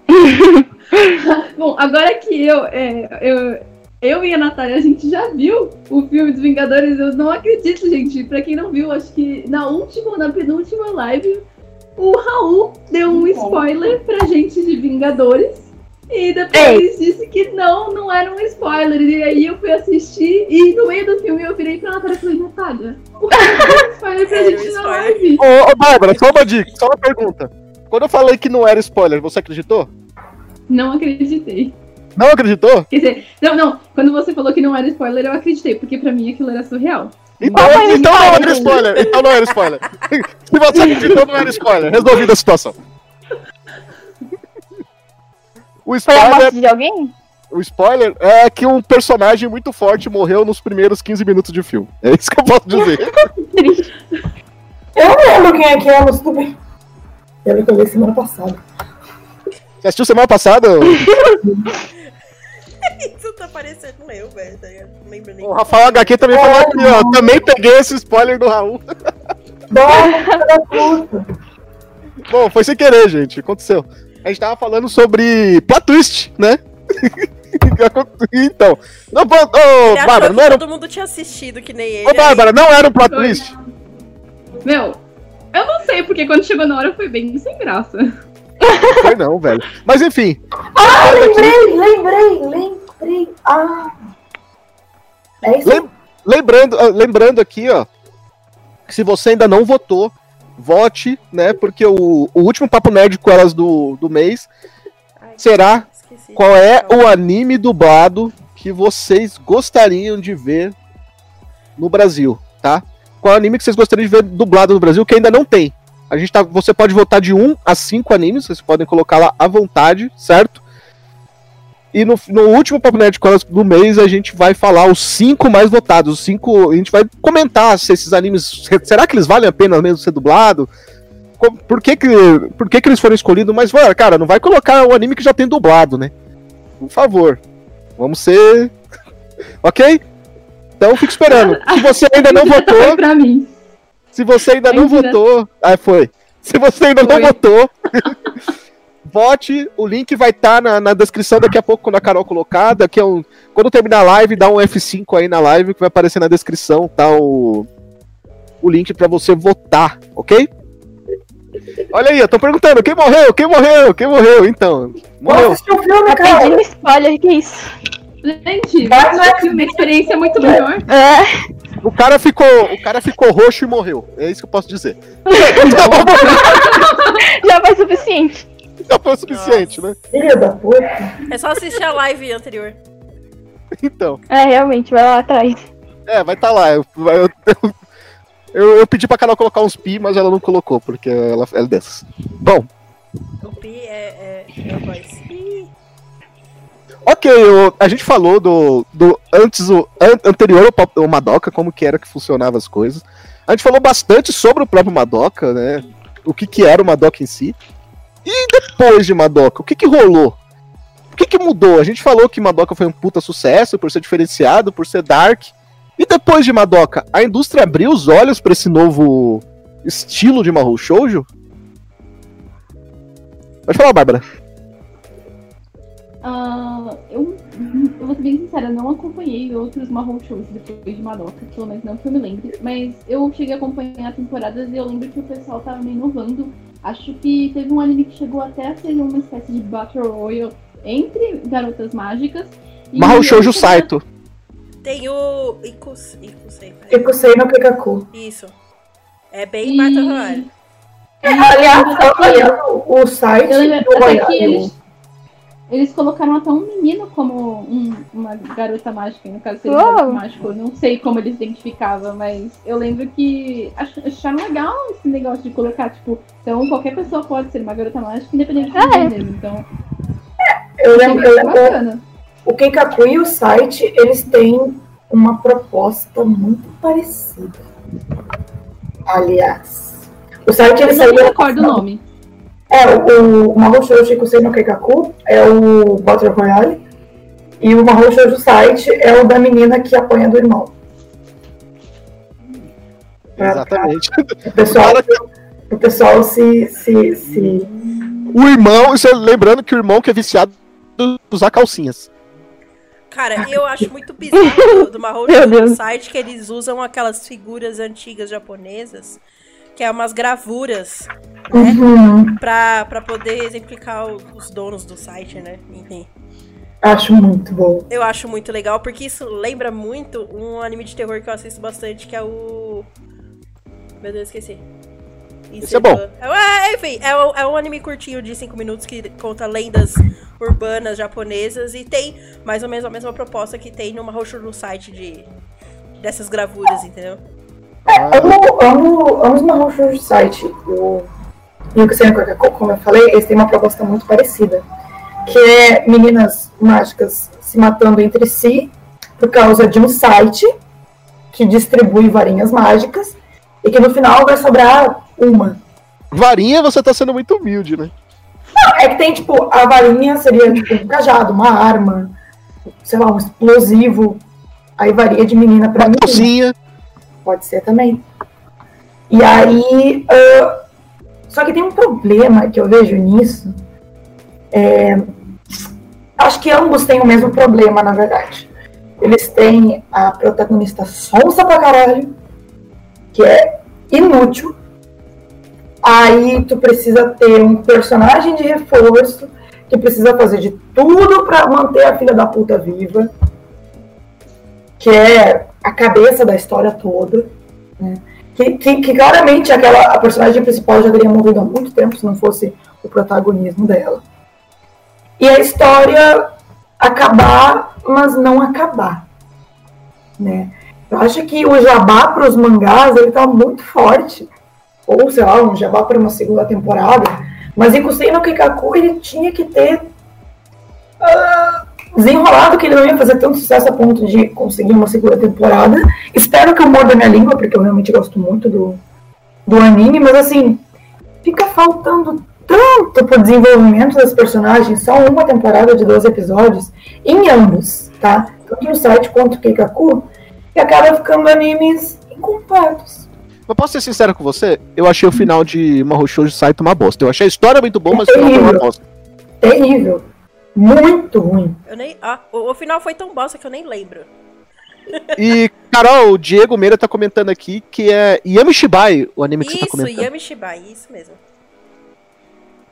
Speaker 1: <laughs>
Speaker 3: Bom, agora que eu, é, eu, eu e a Natália, a gente já viu o filme dos Vingadores, eu não acredito, gente. Pra quem não viu, acho que na última ou na penúltima live, o Raul deu um spoiler pra gente de Vingadores. E depois disse que não, não era um spoiler. E aí eu fui assistir e no meio do filme eu virei pra Natália e falei, Natália, por que deu <laughs> um spoiler pra
Speaker 2: um
Speaker 3: gente na live?
Speaker 1: Ô, ô, Bárbara, só uma dica, só uma pergunta. Quando eu falei que não era spoiler, você acreditou?
Speaker 3: Não acreditei.
Speaker 1: Não acreditou?
Speaker 3: Quer dizer, não, não. Quando você falou que não era spoiler, eu acreditei, porque pra mim aquilo era surreal.
Speaker 1: Então,
Speaker 4: Não,
Speaker 1: então não era spoiler. Então não era spoiler. <laughs> Se você acreditou, não era spoiler. Resolvida a situação. O
Speaker 4: Foi a
Speaker 1: spoiler,
Speaker 4: morte de alguém?
Speaker 1: o spoiler é que um personagem muito forte morreu nos primeiros 15 minutos de filme. É isso que eu posso dizer. <laughs>
Speaker 4: Triste.
Speaker 5: Eu não lembro quem é que é, mas tudo bem. Que eu vi semana passada.
Speaker 1: Você assistiu semana passada?
Speaker 2: Isso tá parecendo eu, velho. tá? Não lembro nem.
Speaker 1: O Rafael HQ também falou aqui, ó. Também peguei esse spoiler do Raul.
Speaker 5: Nossa.
Speaker 1: Bom, foi sem querer, gente. Aconteceu. A gente tava falando sobre plot twist, né? <laughs> então. Não, ô,
Speaker 2: achou
Speaker 1: Bárbara, não era,
Speaker 2: todo mundo tinha assistido que nem ele.
Speaker 1: ô, Bárbara, não era um plot
Speaker 3: Foi.
Speaker 1: twist.
Speaker 3: Meu, eu não sei, porque quando chegou na hora foi bem sem graça.
Speaker 1: Foi não, velho. Mas enfim.
Speaker 5: Ah, lembrei, lembrei, Ah! É isso?
Speaker 1: Lem- lembrando, ah, lembrando aqui, ó, que se você ainda não votou, vote, né? Porque o, o último Papo Nerd com elas do, do mês
Speaker 2: Ai,
Speaker 1: será
Speaker 2: esqueci.
Speaker 1: qual é o anime dublado que vocês gostariam de ver no Brasil, tá? Qual anime que vocês gostariam de ver dublado no Brasil que ainda não tem? A gente tá, você pode votar de 1 a 5 animes, vocês podem colocar lá à vontade, certo? E no, no último Papo Nerd do mês a gente vai falar os cinco mais votados, os cinco, a gente vai comentar se esses animes, será que eles valem a pena mesmo ser dublado? Por que que, por que que eles foram escolhidos? Mas, cara, não vai colocar o anime que já tem dublado, né? Por favor. Vamos ser. <laughs> ok? Então fica esperando. <laughs> Se você ainda não votou,
Speaker 3: pra mim.
Speaker 1: se você ainda não votou. Ah, foi. Se você ainda não votou, <laughs> vote. O link vai estar na, na descrição daqui a pouco, quando a Carol colocar. Daqui a um, quando terminar a live, dá um F5 aí na live que vai aparecer na descrição, tá? O, o link pra você votar, ok? Olha aí, eu tô perguntando, quem morreu? Quem morreu? Quem morreu? Então, morreu.
Speaker 5: Nossa, o filme,
Speaker 4: Tá
Speaker 5: cara!
Speaker 4: pedindo spoiler, que isso?
Speaker 3: Gente,
Speaker 5: Vai, vai.
Speaker 3: tive uma experiência muito melhor.
Speaker 4: É,
Speaker 1: O cara ficou, o cara ficou roxo e morreu. É isso que eu posso dizer. <laughs> <laughs>
Speaker 4: já foi suficiente.
Speaker 1: Já foi o suficiente, né?
Speaker 5: Filha da puta.
Speaker 2: É só assistir a live anterior.
Speaker 1: Então.
Speaker 4: É, realmente, vai lá atrás.
Speaker 1: É, vai estar lá. Eu, eu, eu, eu pedi pra Carol colocar uns pi, mas ela não colocou, porque ela, ela é dessas. Bom,
Speaker 2: O Pi é, é, é a voz.
Speaker 1: Ok, eu- a gente falou do, do antes, o an- anterior ao, ao Madoka, como que era que funcionava as coisas. A gente falou bastante sobre o próprio Madoka, né? O que que era o Madoka em si. E depois de Madoka, o que que rolou? O que que mudou? A gente falou que Madoka foi um puta sucesso por ser diferenciado, por ser dark. E depois de Madoka, a indústria abriu os olhos pra esse novo estilo de Mahou Shoujo? Pode falar, Bárbara.
Speaker 3: Ah, eu, vou ser bem sincera, não acompanhei outros marrom shows depois de Madoka, pelo menos não que eu me lembre. Mas eu cheguei a acompanhar temporadas e eu lembro que o pessoal tava meio inovando. Acho que teve um anime que chegou até a ser uma espécie de Battle Royale entre garotas mágicas.
Speaker 1: Mahou Shoujo Saito.
Speaker 2: Tem o. Ikus. Ikusei.
Speaker 5: Ikusei no Kikaku.
Speaker 2: Isso. É bem
Speaker 3: E-
Speaker 2: Battle Royale.
Speaker 5: Aliás, aliás, o, o site
Speaker 3: Eu lembro
Speaker 5: do Royale.
Speaker 3: Eles, colocaram até um menino como um- uma garota mágica, no caso seria um garoto mágico. Eu não sei como eles identificavam, mas eu lembro que ach- acharam legal esse negócio de colocar, tipo, então qualquer pessoa pode ser uma garota mágica, independente do
Speaker 4: É.
Speaker 3: gênero. Então,
Speaker 5: Eu lembro, eu lembro o Kenkaku e o site, eles têm uma proposta muito parecida. Aliás. O site,
Speaker 3: Eu
Speaker 5: ele
Speaker 3: não me
Speaker 5: saiu...
Speaker 3: recordo o nome.
Speaker 5: É, o, o Mahou Shoujo Ikusei no Keikaku é o Battle Royale. E o Mahou Shoujo Site é o da menina que apanha do irmão. Pra-
Speaker 1: Exatamente.
Speaker 5: O pessoal, o pessoal se, se, se...
Speaker 1: O irmão, isso é- lembrando que o irmão que é viciado usar calcinhas.
Speaker 2: Cara, eu acho muito bizarro do, Mahou <laughs> Shoujo site que eles usam aquelas figuras antigas japonesas, que é umas gravuras, né?
Speaker 5: Uhum.
Speaker 2: Pra, pra poder exemplificar o- os donos do site, né? Enfim.
Speaker 5: Acho muito bom.
Speaker 2: Eu acho muito legal, porque isso lembra muito um anime de terror que eu assisto bastante, que é o. Meu Deus, esqueci.
Speaker 1: Esse é bom.
Speaker 2: É, enfim, é, um- é um anime curtinho de 5 minutos que conta lendas urbanas japonesas e tem mais ou menos a mesma proposta que tem numa roxo no site de dessas gravuras, entendeu?
Speaker 5: Amo, amo, amo os Mahou Shoujo Site. O Keikaku, como eu falei, eles têm uma proposta muito parecida. Que é meninas mágicas se matando entre si por causa de um site que distribui varinhas mágicas e que no final vai sobrar uma.
Speaker 1: Varinha, você tá sendo muito humilde, né?
Speaker 5: É que tem, tipo, a varinha seria tipo um cajado, uma arma, sei lá, um explosivo. Aí varia de menina pra menina.
Speaker 1: calcinha.
Speaker 5: Pode ser também. E aí. ah, só que tem um problema que eu vejo nisso. É, acho que ambos têm o mesmo problema, na verdade. Eles têm a protagonista sonsa pra caralho, que é inútil. Aí tu precisa ter um personagem de reforço que precisa fazer de tudo pra manter a filha da puta viva. que é a cabeça da história toda, né? que, que, que, claramente aquela, a personagem principal já teria morrido há muito tempo se não fosse o protagonismo dela. E a história acabar, mas não acabar. Né? Eu acho que o jabá para os mangás ele tá muito forte. Ou, sei lá, um jabá para uma segunda temporada. Mas em Kusei no Kikaku ele tinha que ter uh, desenrolado que ele não ia fazer tanto sucesso a ponto de conseguir uma segunda temporada. Espero que eu morda minha língua, porque eu realmente gosto muito do, do anime, mas assim, fica faltando tanto pro desenvolvimento das personagens, só uma temporada de 12 episódios, em ambos, tá? Tanto no site quanto no Keikaku, e acaba ficando animes incompletos.
Speaker 1: Eu posso ser sincero com você? Eu achei o final de Mahou Shoujo Saito uma bosta. Eu achei a história muito boa, mas o final foi uma bosta.
Speaker 5: Terrível. Muito ruim.
Speaker 2: Eu nem, ah, o, o, final foi tão bosta que eu nem lembro. <laughs>
Speaker 1: E, Carol, o Diego Meira tá comentando aqui que é Yamishibai, o anime que
Speaker 2: isso,
Speaker 1: você tá comentando.
Speaker 2: Isso, Yamishibai, isso mesmo.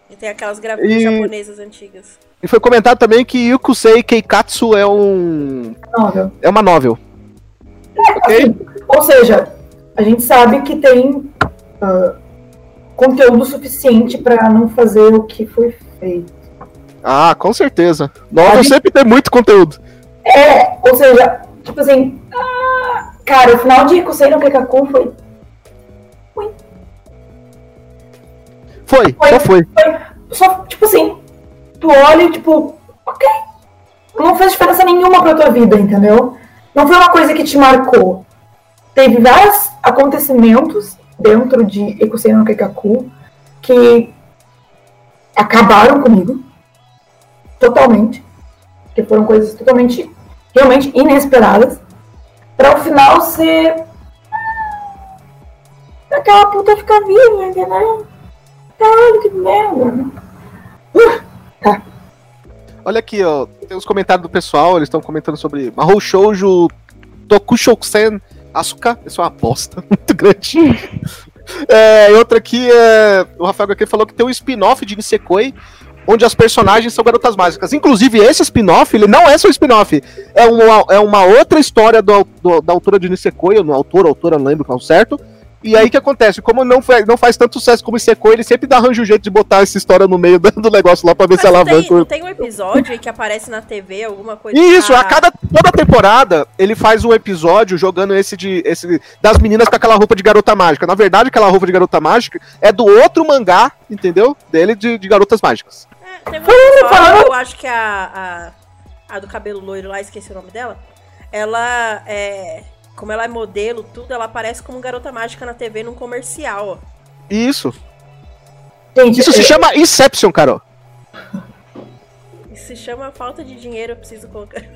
Speaker 2: E tem aquelas gravuras e... japonesas antigas.
Speaker 1: E foi comentado também que Yukusei Keikatsu é um.
Speaker 5: Novel.
Speaker 1: É uma novel.
Speaker 5: É, okay? assim, ou seja, a gente sabe que tem uh, conteúdo suficiente para não fazer o que foi feito.
Speaker 1: Ah, com certeza. Novel gente... sempre tem muito conteúdo.
Speaker 5: É, ou seja, tipo assim. Ah, cara, o final de Kusei no Kekaku foi.
Speaker 1: Foi. Foi, foi só foi. foi.
Speaker 5: Só, tipo assim, tu olha e tipo, ok. Não fez diferença nenhuma pra tua vida, entendeu? Não foi uma coisa que te marcou. Teve vários acontecimentos dentro de Ekusei no Kekaku que acabaram comigo totalmente, que foram coisas totalmente, realmente inesperadas, para o final ser aquela puta ficar viva, entendeu? Caralho, que merda. Uh, tá.
Speaker 1: Olha aqui, ó, tem os comentários do pessoal, eles estão comentando sobre Mahou Shoujo Tokushousen Asuka, isso é uma aposta <laughs> muito grande. <laughs> é, outra aqui é. O Rafael aqui falou que tem um spin-off de Nisekoi onde as personagens são garotas mágicas. Inclusive, esse spin-off, ele não é só spin-off, é uma, é uma outra história do, do, da autora de Nisekoi, ou no autor, autora, não lembro qual certo. E aí que acontece? Como não, faz, não faz tanto sucesso como Nisekoi, ele sempre dá arranjo um jeito de botar essa história no meio <laughs> do negócio lá pra ver Mas se ela
Speaker 2: avança. Não tem um episódio que aparece na TV, alguma coisa
Speaker 1: Isso, a cada toda temporada ele faz um episódio jogando esse de esse das meninas com aquela roupa de garota mágica. Na verdade, aquela roupa de garota mágica é do outro mangá, entendeu? Dele de, de garotas mágicas.
Speaker 2: Teve um eu acho que a, a, a, do cabelo loiro lá, esqueci o nome dela. Ela é. Como ela é modelo, tudo, ela aparece como garota mágica na TV num comercial.
Speaker 1: Isso. Gente, Isso se chama Inception, Carol.
Speaker 2: Isso se chama falta de dinheiro, eu preciso colocar. <laughs>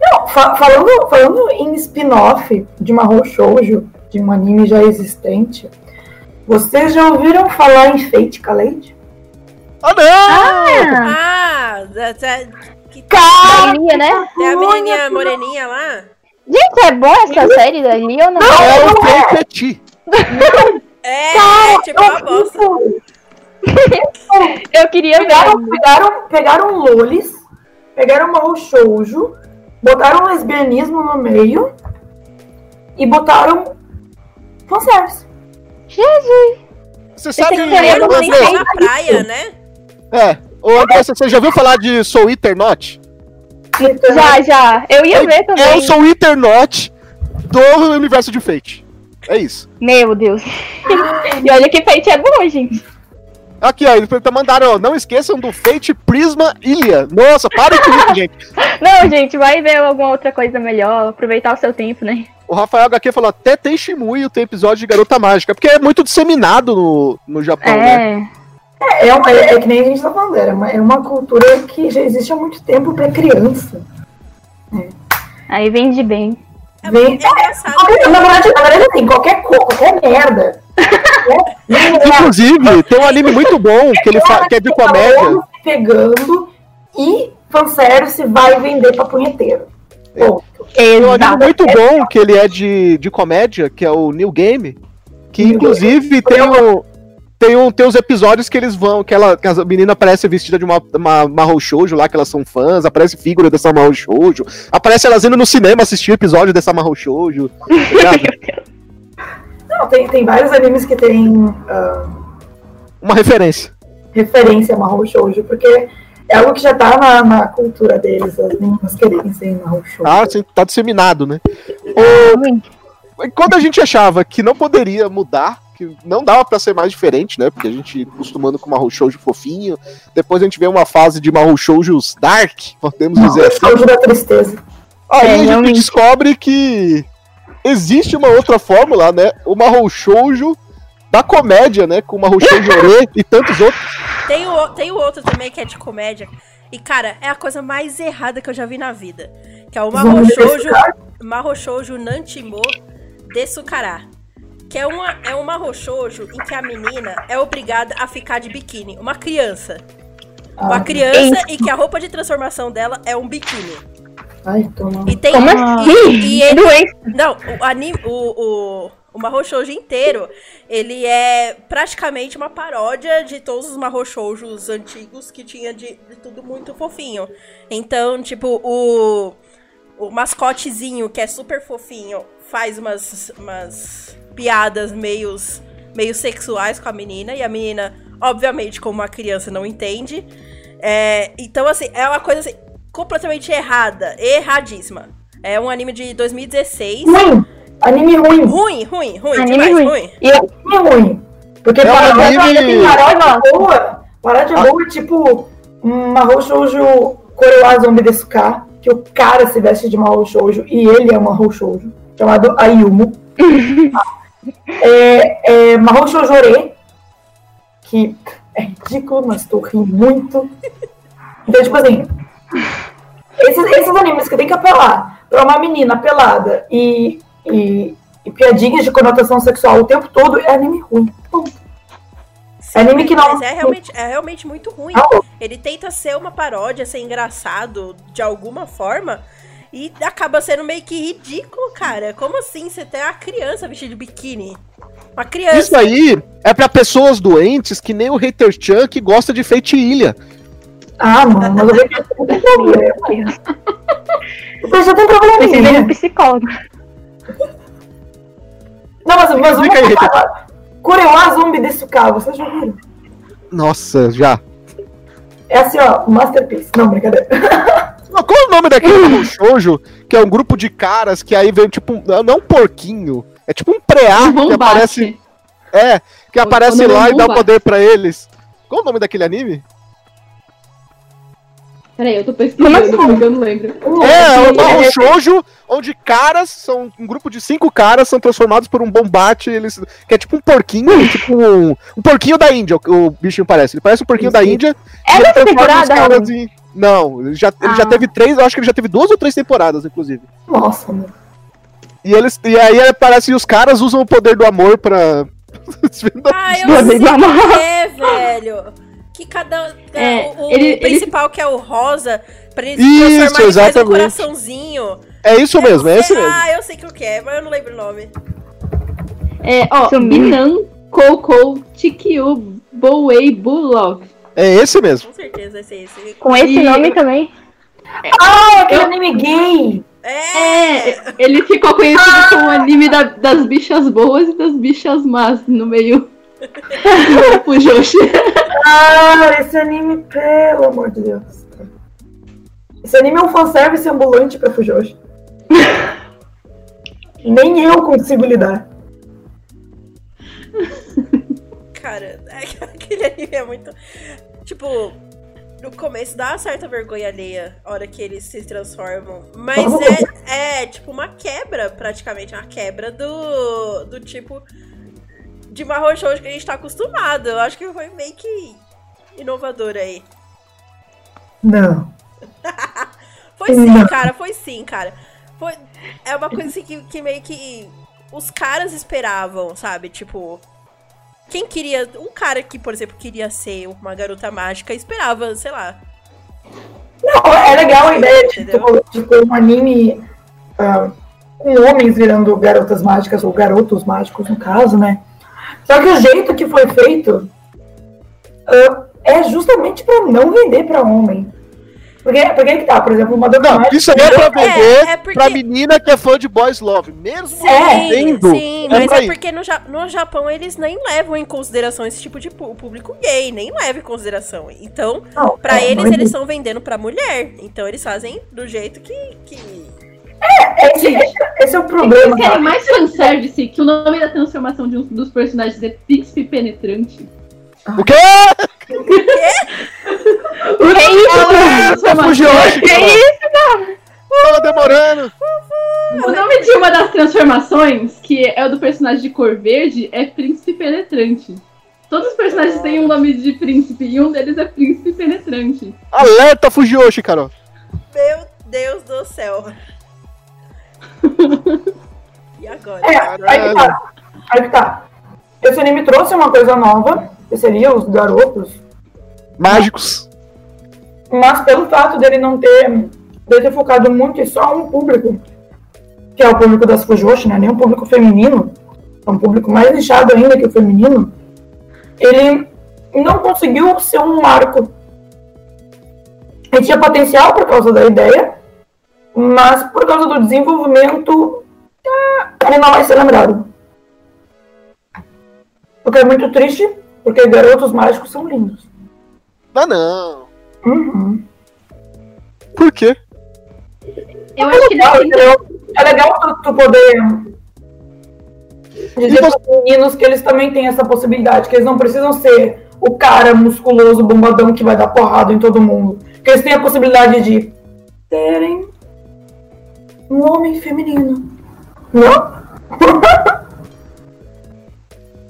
Speaker 5: Não, fa falando, falando em spin-off de Mahou Shoujo, de um anime já existente, vocês já ouviram falar em Fate Kaleid?
Speaker 1: Oh não!
Speaker 2: Ah! ah que
Speaker 4: Cara, né?
Speaker 2: É a menininha moreninha lá?
Speaker 4: Gente, é boa essa série da Leon?
Speaker 1: Não, não é o
Speaker 2: Fate É, <laughs> Cara, tipo uma bosta. <laughs>
Speaker 4: eu queria
Speaker 5: pegaram, ver. Pegaram, pegaram lolis, pegaram uma shoujo, botaram lesbianismo no meio e botaram fanservice.
Speaker 4: Jesus!
Speaker 1: Você sabe que
Speaker 2: André, na praia, né?
Speaker 1: É. Ô André, você já viu falar de Soul Eater Not?
Speaker 4: Já, já. Eu ia é, ver também.
Speaker 1: É o Soul Eater Not do universo de Fate. É isso.
Speaker 4: Meu Deus. e olha que Fate é bom, gente.
Speaker 1: Aqui, ó, eles mandaram, ó, não esqueçam do Fate Prisma Ilha. Nossa, para com isso, <laughs> gente.
Speaker 4: Não, gente, vai ver alguma outra coisa melhor, aproveitar o seu tempo, né?
Speaker 1: O Rafael HQ falou, até tem Shimuyo, tem episódio de Garota Mágica, porque é muito disseminado no, no Japão, é.
Speaker 5: né? É, é, uma, é, é, que nem a gente tá falando, era uma, é uma cultura que já existe há muito tempo pra criança.
Speaker 4: É. Aí vende bem.
Speaker 2: É, vem,
Speaker 5: é, na, verdade, na verdade, assim, qualquer, qualquer merda.
Speaker 1: Inclusive, tem um anime muito bom que ele que é de comédia.
Speaker 5: Pegando e fanservice vai vender pra punheteiro. Ponto.
Speaker 1: Tem um anime muito bom que ele é de, de comédia, que é o New Game. Que inclusive tem o. tem, um, tem os episódios que eles vão, que, ela, que a menina aparece vestida de uma, uma Mahou Shoujo lá, que elas são fãs, aparece figura dessa Mahou Shoujo, aparece elas indo no cinema assistir o episódio dessa Mahou Shoujo. tá? <laughs>
Speaker 5: Não, tem, tem vários animes que tem ah,
Speaker 1: Uma referência.
Speaker 5: referência a Mahou Shoujo, porque é algo que já tá na, na cultura deles, as meninas quererem ser Shoujo.
Speaker 1: Ah, assim, tá disseminado, né? E Quando a gente achava que não poderia mudar, que não dava pra ser mais diferente, né? Porque a gente acostumando com Mahou Shoujo fofinho, depois a gente vê uma fase de Mahou Shoujos dark, podemos dizer assim.
Speaker 5: Shoujo da tristeza.
Speaker 1: Aí
Speaker 4: É,
Speaker 1: a gente
Speaker 4: realmente.
Speaker 1: descobre que existe uma outra fórmula, né? O Mahou Shoujo da comédia, né? Com o Mahou Shoujo Ore e tantos outros.
Speaker 2: Tem o, tem o outro também que é de comédia. E, cara, é a coisa mais errada que eu já vi na vida. Que é o. Mahou Shoujo Nantimo de Sukara. Que é uma, é um Mahou Shoujo em que a menina é obrigada a ficar de biquíni. Uma criança. Uma
Speaker 5: Ah,
Speaker 2: criança e que a roupa de transformação dela é um biquíni.
Speaker 5: Ai, toma.
Speaker 2: E tem.
Speaker 4: Como assim?
Speaker 2: E ele, não, o anime, o, o, o Mahou inteiro, ele é praticamente uma paródia de todos os Mahou antigos que tinha de, de tudo muito fofinho. Então, tipo, o, o mascotezinho, que é super fofinho, faz umas, umas piadas meios, meio sexuais com a menina, e a menina, obviamente, como uma criança, não entende. É, então, assim, é uma coisa assim, completamente errada, erradíssima. É um anime de 2016.
Speaker 5: Ruim! Anime ruim!
Speaker 2: Ruim, ruim, ruim,
Speaker 4: Anime
Speaker 2: demais,
Speaker 4: ruim.
Speaker 2: ruim.
Speaker 4: E
Speaker 5: Anime ruim! Porque
Speaker 1: É um
Speaker 5: paródia,
Speaker 1: anime-
Speaker 5: paródia boa, paródia boa é tipo um Mahou Shoujo Korewa Zombie Desuka, que o cara se veste de Mahou Shoujo e ele é um Mahou Shoujo, chamado Ayumu. <laughs> é, é Mahou Shoujo Ore, que é ridículo, mas tô rindo muito. Então, tipo assim, esses, esses animes que tem que apelar pra uma menina pelada e, e, e piadinhas de conotação sexual o tempo todo é anime ruim. Ponto.
Speaker 2: Sim,
Speaker 5: Anime que não-
Speaker 2: Mas é realmente, é realmente muito ruim.
Speaker 5: Louco.
Speaker 2: Ele tenta ser uma paródia, ser engraçado de alguma forma. E acaba sendo meio que ridículo, cara. Como assim você tem uma criança vestida de biquíni? Uma criança.
Speaker 1: Isso aí é pra pessoas doentes que nem o Hater Chan que gosta de Fate Ilha.
Speaker 5: Ah, mano, mas eu <laughs> vejo que tem <laughs> problema. Você já tem
Speaker 4: precisa de um psicólogo.
Speaker 5: Não, mas, mas
Speaker 1: Explica aí,
Speaker 5: vamos
Speaker 1: Rita.
Speaker 5: falar. Kurewa Zumbi Desuka, vocês já viram?
Speaker 1: Nossa, já.
Speaker 5: É assim, ó, Masterpiece. Não, brincadeira. <laughs>
Speaker 1: Qual é o nome daquele Shoujo? Que é um grupo de caras que aí vem tipo. um- Não um porquinho. É tipo um preá
Speaker 3: Um
Speaker 1: que aparece. É, que aparece
Speaker 3: é
Speaker 1: lá e dá o
Speaker 3: Bombate.
Speaker 1: poder pra eles. Qual o nome daquele anime?
Speaker 3: Peraí, eu tô pesquisando
Speaker 4: assim?
Speaker 3: porque eu não lembro.
Speaker 1: É, o
Speaker 5: é,
Speaker 1: Mahou Shoujo, onde caras são. Um grupo de cinco caras são transformados por um bombate. Eles, que é tipo um porquinho, tipo um. Um porquinho da Índia, o, o bichinho parece. Ele parece um porquinho da
Speaker 5: Sim.
Speaker 1: Índia.
Speaker 4: É
Speaker 1: os
Speaker 4: temporada,
Speaker 1: caras em- Não, ele já, ele já
Speaker 4: Ah.
Speaker 1: teve três, eu acho que ele já teve duas ou três temporadas, inclusive.
Speaker 5: Nossa, mano.
Speaker 1: E, eles, e aí parece que os caras usam o poder do amor pra. <laughs>
Speaker 2: Ah, eu sei que é, <laughs> velho. Que cada.
Speaker 3: É,
Speaker 2: o o
Speaker 3: ele- ele-
Speaker 2: principal, que é o rosa, pra ele
Speaker 1: Isso,
Speaker 2: se transformar em um coraçãozinho.
Speaker 1: é isso mesmo, é
Speaker 2: sei-
Speaker 1: mesmo.
Speaker 2: Ah, eu sei que o que é, mas eu não lembro o nome.
Speaker 3: É, ó,
Speaker 4: Sumiu.
Speaker 3: Binan Koukou Tikyu Bowei Bulov.
Speaker 1: É esse mesmo.
Speaker 2: Com certeza, esse é esse.
Speaker 4: Com esse
Speaker 3: E-
Speaker 4: nome também.
Speaker 5: Ah, aquele
Speaker 3: Eu-
Speaker 5: anime gay!
Speaker 2: É!
Speaker 3: É, ele ficou conhecido como o anime da- das bichas boas e das bichas más no meio do Fujoshi.
Speaker 5: Ah, esse anime, pelo amor de Deus. Esse anime é um fanservice ambulante pra Fujoshi. Nem eu consigo lidar.
Speaker 2: Cara, aquele anime é muito. Tipo, no começo dá uma certa vergonha alheia a hora que eles se transformam. Mas <laughs> é, é tipo uma quebra, praticamente. Uma quebra do, do tipo de Mahou Shoujo que a gente tá acostumado. Eu acho que foi meio que inovador aí.
Speaker 5: Não. <laughs>
Speaker 2: Foi sim,
Speaker 5: Não.
Speaker 2: cara, foi sim, cara. Foi, é uma coisa assim que, que meio que os caras esperavam, sabe? Tipo, quem queria. Um cara que, por exemplo, queria ser uma garota mágica esperava, sei lá.
Speaker 5: Não, é legal a ideia de, tipo, de ter um anime ah, com homens virando garotas mágicas, ou garotos mágicos, no caso, né? Só que o jeito que foi feito uh, é justamente para não vender para homem. Porque, porque é que tá, por exemplo, uma
Speaker 1: Não, isso aí é pra vender
Speaker 2: É, é porque-
Speaker 1: pra menina que é fã de Boys Love. Mesmo
Speaker 5: É,
Speaker 1: vendendo,
Speaker 2: sim,
Speaker 1: é
Speaker 2: mas é porque no, Ja- no Japão eles nem levam em consideração esse tipo de público gay, nem leva em consideração. Então,
Speaker 5: Não,
Speaker 2: pra
Speaker 5: é,
Speaker 2: eles, eles estão vendendo pra mulher. Então eles fazem do jeito que. que...
Speaker 5: Esse, esse é o
Speaker 3: Vocês
Speaker 5: problema.
Speaker 3: querem
Speaker 5: cara.
Speaker 3: mais fanservice que o nome da transformação de um dos personagens é Príncipe Penetrante?
Speaker 1: O quê?
Speaker 3: O que é isso?
Speaker 1: Ah, fugiu hoje,
Speaker 4: Que
Speaker 1: cara.
Speaker 4: isso?
Speaker 1: Tava demorando.
Speaker 3: O nome de uma das transformações, que é o do personagem de cor verde, é Príncipe Penetrante. Todos os personagens têm um nome de príncipe e um deles é Príncipe Penetrante.
Speaker 1: Alerta Fujiyoshi, Carol.
Speaker 2: Meu Deus do céu. <laughs> E agora?
Speaker 5: É, aí que tá. Aí que tá. Esse anime trouxe uma coisa nova, que seria os garotos,
Speaker 1: Mágicos.
Speaker 5: mas pelo fato dele não ter, dele ter focado muito em só um público, que é o público das Fujoshi, né? Nem um público feminino, é um público mais nichado ainda que o feminino, ele não conseguiu ser um marco. Ele tinha potencial por causa da ideia, mas por causa do desenvolvimento, ah, ele não vai ser lembrado. O que é muito triste, porque garotos mágicos são lindos.
Speaker 1: Ah, não.
Speaker 5: Uhum.
Speaker 1: Por quê?
Speaker 3: Eu acho que
Speaker 5: legal, entendeu? É legal tu, tu poder dizer
Speaker 1: E
Speaker 5: para os meninos que eles também têm essa possibilidade, que eles não precisam ser o cara musculoso, bombadão que vai dar porrada em todo mundo. Que eles têm a possibilidade de terem um homem feminino. Não? <laughs>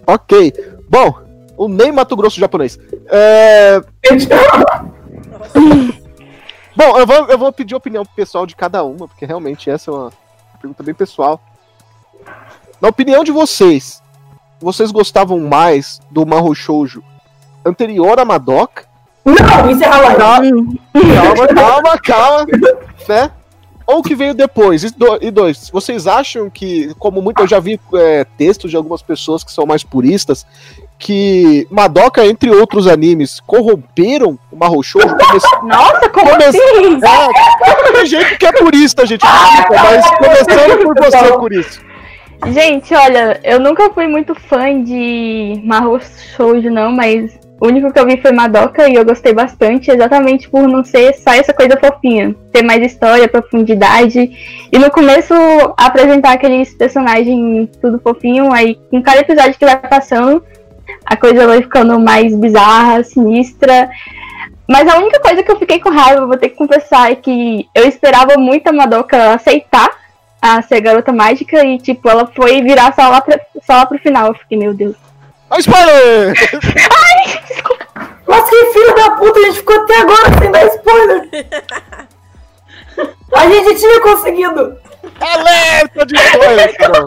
Speaker 1: Ok. Bom, o Ney Mato Grosso japonês. É... <laughs> Bom, eu vou, eu vou pedir a opinião pessoal de cada uma, porque realmente essa é uma pergunta bem pessoal. Na opinião de vocês, vocês gostavam mais do Mahou Shoujo anterior a Madoka?
Speaker 5: Não, encerra lá.
Speaker 1: Calma, calma, calma, <laughs> né? Ou que veio depois? E do- dois, vocês acham que, como muito eu já vi é, textos de algumas pessoas que são mais puristas, que Madoka, entre outros animes, corromperam o? Come-
Speaker 4: Nossa, como
Speaker 1: come-
Speaker 4: assim?
Speaker 1: É, tem gente que é purista, gente, mas começando por você, por isso.
Speaker 4: Gente, olha, eu nunca fui muito fã de Shoujo, não, mas o único que eu vi foi Madoka e eu gostei bastante, exatamente por não ser só essa coisa fofinha. Ter mais história, profundidade. E no começo apresentar aqueles personagens tudo fofinho, aí com cada episódio que vai passando, a coisa vai ficando mais bizarra, sinistra. Mas a única coisa que eu fiquei com raiva, vou ter que confessar, é que eu esperava muito a Madoka aceitar a ser garota mágica e, tipo, ela foi virar só lá, pra, só lá pro final. Eu fiquei, meu Deus.
Speaker 1: Ah, spoiler!
Speaker 5: Mas que filho da puta, a gente ficou até agora sem dar spoiler. <laughs> A gente tinha conseguido.
Speaker 1: Alerta de spoiler, Carol.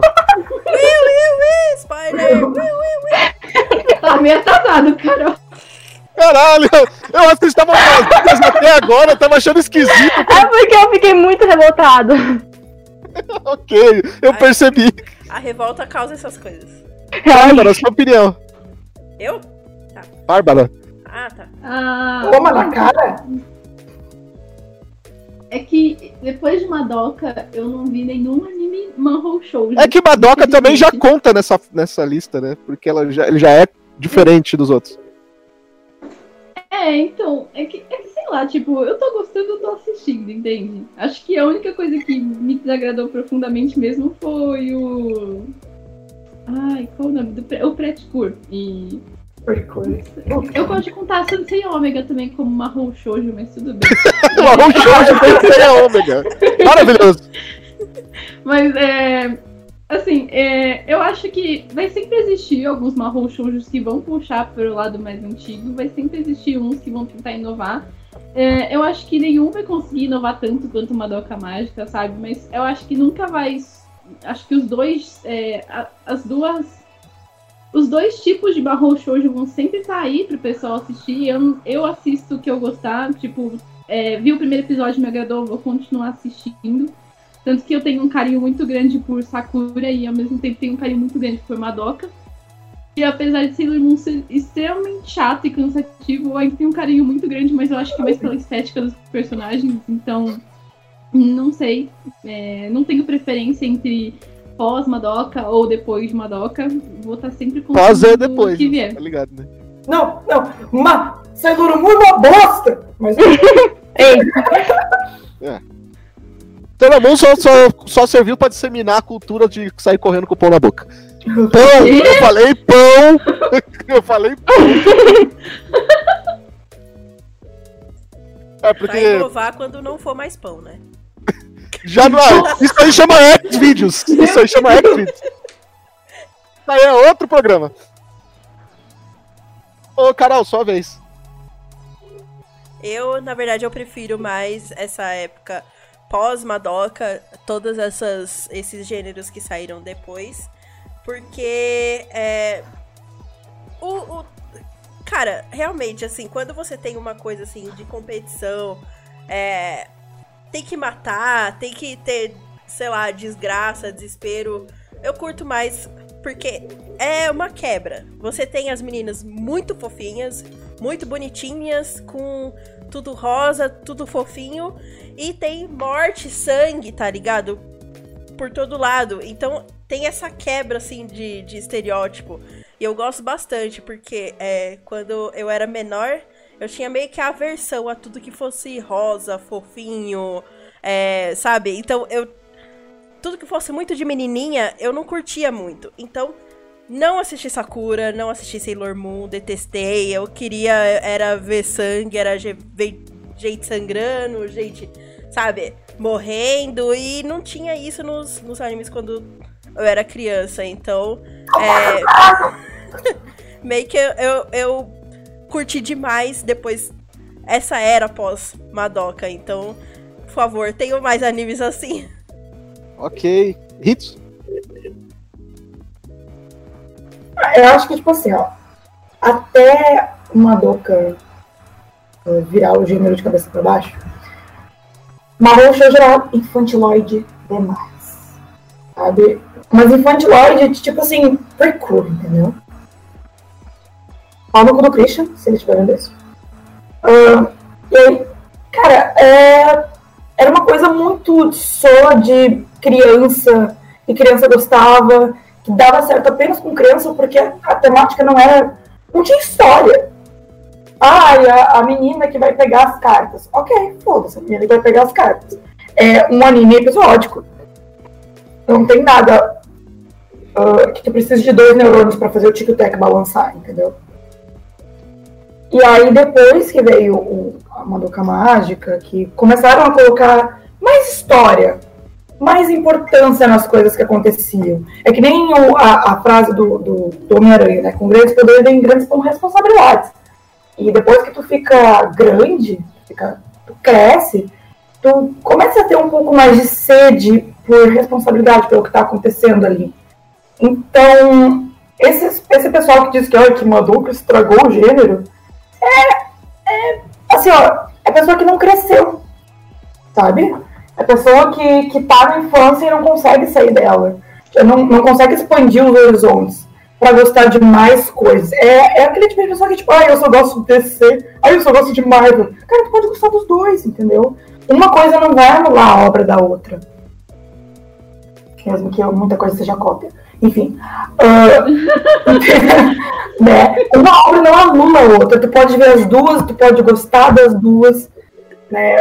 Speaker 2: Will, Will, Will, spoiler! Will, Will.
Speaker 3: Tá meio atrasado, Carol.
Speaker 1: Caralho, eu acho que vocês estavam até agora, eu tava achando esquisito.
Speaker 4: É porque eu fiquei muito revoltado. <laughs>
Speaker 1: Ok, eu percebi.
Speaker 2: A revolta causa essas coisas. <laughs>
Speaker 1: Bárbara, sua opinião.
Speaker 2: Eu?
Speaker 1: Bárbara.
Speaker 2: Ah, tá.
Speaker 3: Ah,
Speaker 5: Toma na cara.
Speaker 3: é que depois de Madoka, eu não vi nenhum anime Manhou Shoujo.
Speaker 1: É que Madoka <laughs> também já conta nessa, nessa lista, né? Porque ela já, ele já é diferente dos outros.
Speaker 3: É, então, é que, é que sei lá, tipo, eu tô gostando, eu tô assistindo, entende? Acho que a única coisa que me desagradou profundamente mesmo foi o. Ai, qual o nome? Do, o Pretcur. E. Eu gosto de contar Sensei Ômega também como marrom shoujo, mas tudo bem. <laughs>
Speaker 1: Marrom Shoujo ser ômega. Maravilhoso.
Speaker 3: Mas é. Assim, é, eu acho que vai sempre existir alguns marrom shoujos que vão puxar pro lado mais antigo, vai sempre existir uns que vão tentar inovar. É, eu acho que nenhum vai conseguir inovar tanto quanto Madoka Mágica, sabe? Mas eu acho que nunca vai. Acho que os dois. é, as duas. Os dois tipos de marrom shoujo vão sempre estar aí pro pessoal assistir. Eu, eu assisto o que eu gostar. Tipo, é, vi o primeiro episódio, me agradou, vou continuar assistindo. Tanto que eu tenho um carinho muito grande por Sakura e ao mesmo tempo tenho um carinho muito grande por Madoka. E apesar de Sailor Moon ser extremamente chato e cansativo, eu ainda tenho um carinho muito grande, mas eu acho que mais pela estética dos personagens, então não sei. É, não tenho preferência entre pós Madoka ou depois de Madoka. Vou estar sempre com
Speaker 1: Pós é depois,
Speaker 3: que vier.
Speaker 1: tá ligado, né?
Speaker 5: Não, não. Ma, Sailor Moon é uma bosta! Mas <laughs>
Speaker 1: Sailor Moon só, só, só serviu pra disseminar a cultura de sair correndo com o pão na boca. Pão! <laughs> Eu falei pão! <laughs> Eu falei pão! É
Speaker 2: Vai
Speaker 1: porque
Speaker 2: inovar quando não for mais pão, né?
Speaker 1: Já não é. Isso aí chama X-Videos! Isso aí chama X-Videos! Isso aí é outro programa. Ô, Carol, sua vez.
Speaker 2: Eu, na verdade, eu prefiro mais essa época pós-Madoka, todos essas, esses gêneros que saíram depois. Porque é. O, o- Cara, realmente, assim, quando você tem uma coisa assim de competição, é. Tem que matar, tem que ter, sei lá, desgraça, desespero. Eu curto mais porque é uma quebra. Você tem as meninas muito fofinhas, muito bonitinhas, com tudo rosa, tudo fofinho. E tem morte, sangue, tá ligado? Por todo lado. Então tem essa quebra, assim, de, de estereótipo. E eu gosto bastante, porque é, quando eu era menor, eu tinha meio que aversão a tudo que fosse rosa, fofinho, é, sabe? Então eu. Tudo que fosse muito de menininha, eu não curtia muito. Então, não assisti Sakura, não assisti Sailor Moon, detestei. Eu queria era ver sangue, era ver gente sangrando, gente, sabe, morrendo. E não tinha isso nos, nos animes quando eu era criança. Então, é. <laughs> meio que eu, eu, eu curti demais depois essa era pós Madoka. Então, por favor, tenham mais animes assim.
Speaker 1: Ok. Hits?
Speaker 5: eu acho que, tipo assim, ó. Até uma doca eh, virar o gênero de cabeça pra baixo, Marrom Shoujo era infantiloide demais. Sabe? Mas infantiloide, de, tipo assim, percurso, entendeu? Cu do Christian, se ele estiver vendo isso. Ah, e aí, cara, é, era uma coisa muito só de criança, e criança gostava, que dava certo apenas com criança, porque a temática não era. não tinha história. Ah, a, a menina que vai pegar as cartas. Ok, foda-se, a menina que vai pegar as cartas. É um anime episódico. Não tem nada ah, que tu precisa de dois neurônios pra fazer o tic-tac balançar, entendeu? E aí depois que veio o, a Madoka Mágica, que começaram a colocar mais história, mais importância nas coisas que aconteciam. É que nem o- a, a frase do, do, do Homem-Aranha, né? Com grandes poderes vem grandes responsabilidades. E depois que tu fica grande, fica, tu cresce, tu começa a ter um pouco mais de sede por responsabilidade pelo que tá acontecendo ali. Então, esse, esse pessoal que diz que, olha, que Madoka estragou o gênero, é, é assim, ó, é pessoa que não cresceu, sabe? É pessoa que, que tá na infância e não consegue sair dela. Não, não consegue expandir os horizontes pra gostar de mais coisas. É, é aquele tipo de pessoa que, tipo, ah, eu só gosto de DC, ah, eu só gosto de Marvel. Cara, tu pode gostar dos dois, entendeu? Uma coisa não vai anular a obra da outra. Mesmo que muita coisa seja cópia. Enfim. ah, <laughs> né? Uma obra não anula a outra. Tu pode ver as duas, tu pode gostar das duas. Né?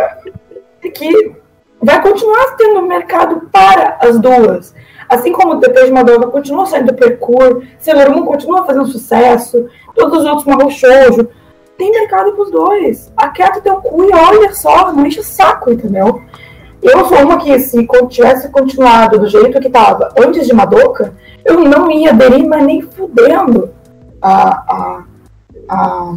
Speaker 5: E que vai continuar tendo mercado para as duas. Assim como depois de Madoka continua saindo Percur, Sailor Moon continua fazendo sucesso, todos os outros Mahou Shoujo, tem mercado pros dois. Aquieta teu cu e olha só, não enche o saco, entendeu? Eu sou uma que, se tivesse continuado do jeito que tava antes de Madoka, eu não ia aderir, mas nem fudendo a, a, a,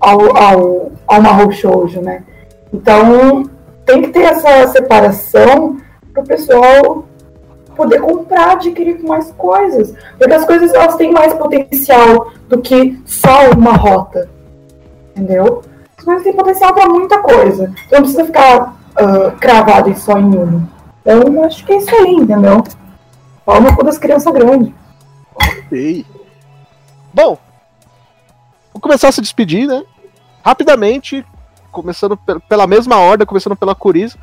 Speaker 5: ao, ao, ao Shoujo, né? Então, tem que ter essa separação para o pessoal poder comprar, adquirir mais coisas. Porque as coisas elas têm mais potencial do que só uma rota. Entendeu? As coisas têm potencial para muita coisa. Então não precisa ficar ah, cravado em só em uma. Então, acho que é isso aí, entendeu? Pau no cu das crianças grandes.
Speaker 1: Ei. Bom, vou começar a se despedir, né? Rapidamente, começando pe- pela mesma ordem, começando pela Curiz.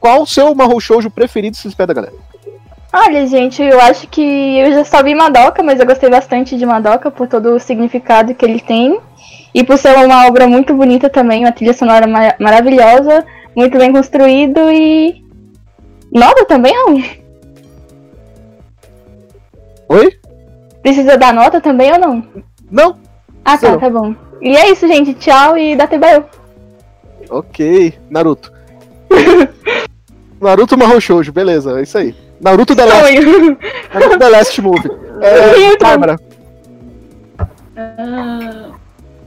Speaker 1: Qual o seu Mahou Shoujo preferido, se espera, galera?
Speaker 4: Olha, gente, eu acho que eu já só vi Madoka, mas eu gostei bastante de Madoka por todo o significado que ele tem. E por ser uma obra muito bonita também, uma trilha sonora ma- maravilhosa, muito bem construído e. Nova também, Raul?
Speaker 1: Oi?
Speaker 4: Precisa dar nota também ou não?
Speaker 1: Não?
Speaker 4: Ah, tá, tá bom. E é isso, gente. Tchau e dá TBU.
Speaker 1: Ok, Naruto. <laughs> Naruto Mahou Shoujo, beleza, é isso aí. Naruto The Last. Naruto The Last Movie. <laughs> É,
Speaker 4: bom.
Speaker 1: Bárbara,
Speaker 3: Ah,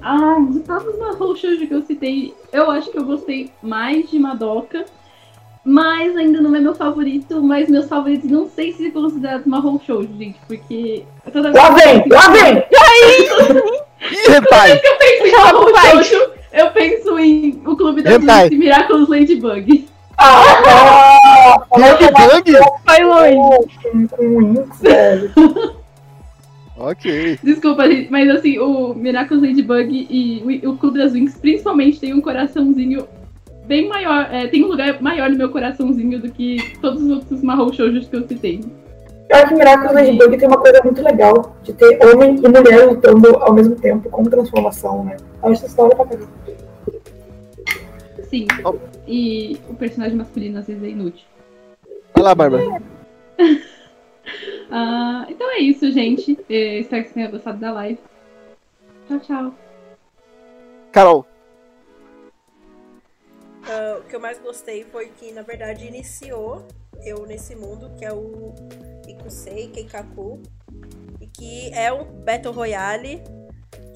Speaker 3: ah, de todos os Shoujo que eu citei, eu acho que eu gostei mais de Madoka. Mas ainda não é meu favorito, mas meus favoritos não sei se considerados Mahou Shoujo, gente, porque toda
Speaker 5: Lá vem, lá vem!
Speaker 1: Ih, pai!
Speaker 3: que eu penso em
Speaker 4: pai.
Speaker 3: Shoujo, eu penso em O Clube das
Speaker 1: Hentai.
Speaker 3: Lutas e Miraculous Ladybug.
Speaker 5: Ah, <laughs>
Speaker 1: Ladybug?
Speaker 4: Foi longe.
Speaker 5: com, com Inks, velho.
Speaker 1: Ok.
Speaker 3: Desculpa, gente, mas assim, o Miraculous Ladybug e o, o Clube das Wings, principalmente, tem um coraçãozinho bem maior, é, tem um lugar maior no meu coraçãozinho do que todos os outros Mahou Shoujos que eu citei.
Speaker 5: Eu acho que Miraculous Ladybug tem uma coisa muito legal de ter homem e mulher lutando ao mesmo tempo, como transformação, né? Eu acho essa história pra caramba.
Speaker 3: Sim. E o personagem masculino às vezes é inútil.
Speaker 1: Vai lá, Bárbara. <laughs>
Speaker 3: Ah, então é isso, gente. Eh, espero que vocês tenham gostado da live. Tchau, tchau.
Speaker 1: Carol.
Speaker 2: Ah, o que eu mais gostei foi que, na verdade, iniciou eu nesse mundo, que é o Ikusei Keikaku. E que é um Battle Royale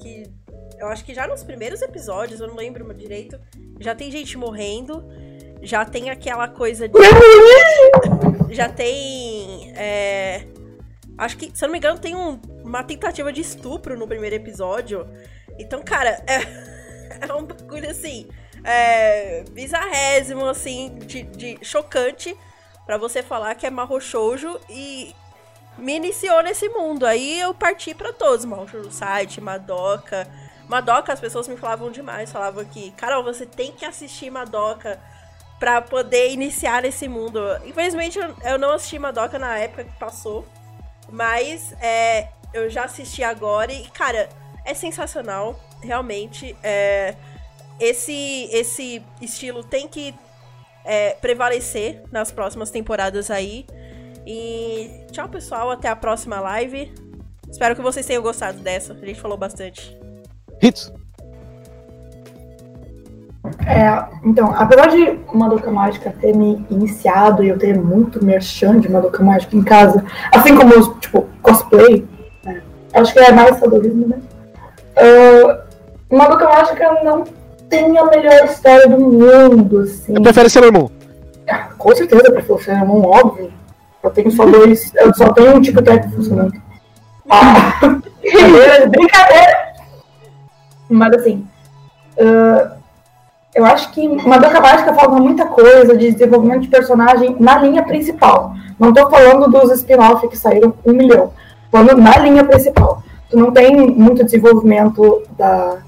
Speaker 2: que eu acho que já nos primeiros episódios, eu não lembro direito, já tem gente morrendo, já tem aquela coisa de. <laughs> já tem. é, acho que, se eu não me engano, tem um- uma tentativa de estupro no primeiro episódio. Então, cara, é, <laughs> é um bagulho assim é, bizarrésimo, assim, de, de chocante pra você falar que é Mahou Shoujo e me iniciou nesse mundo. Aí eu parti pra todos, Mahou Site, Madoka. Madoka, as pessoas me falavam demais, falavam que, Carol, você tem que assistir Madoka pra poder iniciar nesse mundo. Infelizmente, eu, eu não assisti Madoka na época que passou, mas é, eu já assisti agora e, cara, é sensacional, realmente. É, esse, esse estilo tem que é, prevalecer nas próximas temporadas aí. E tchau, pessoal. Até a próxima live. Espero que vocês tenham gostado dessa. A gente falou bastante.
Speaker 1: Hits.
Speaker 5: É, então, apesar de Madoka Mágica ter me iniciado e eu ter muito merchan de Madoka Mágica em casa, assim como, tipo, cosplay, né? acho que é mais sadorismo, né? Uh, Madoka Mágica não tem a melhor história do mundo, assim.
Speaker 1: Eu prefiro ser meu irmão.
Speaker 5: Ah, Com certeza, eu prefiro ser irmão, óbvio. Eu tenho só dois, eu só tenho um TikTok funcionando. Ah, brincadeira, <laughs> brincadeira! Mas assim, ah, eu acho que Madoka Mágica falta muita coisa de desenvolvimento de personagem na linha principal. Não tô falando dos spin-off que saíram um milhão. Falando na linha principal. Tu não tem muito desenvolvimento da,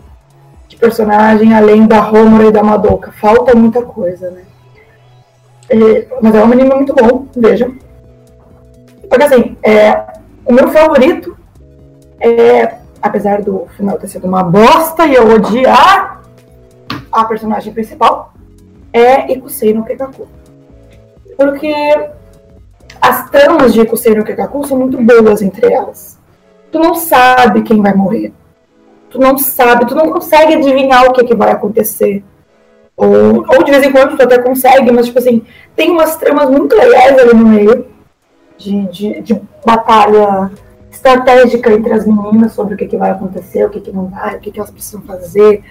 Speaker 5: de personagem além da Homura e da Madoka. Falta muita coisa, né? E- mas é um anime muito bom, vejam. Porque assim, é, o meu favorito é, apesar do final ter sido uma bosta e eu odiar a personagem principal, é Ikusei no Kekaku. Porque as tramas de Ikusei no Kekaku são muito boas entre elas. Tu não sabe quem vai morrer. Tu não sabe, tu não consegue adivinhar o que, que vai acontecer. Ou, ou de vez em quando tu até consegue, mas tipo assim, tem umas tramas muito legais ali no meio de, de, de batalha estratégica entre as meninas sobre o que, que vai acontecer, o que, que não vai, o que, que elas precisam fazer,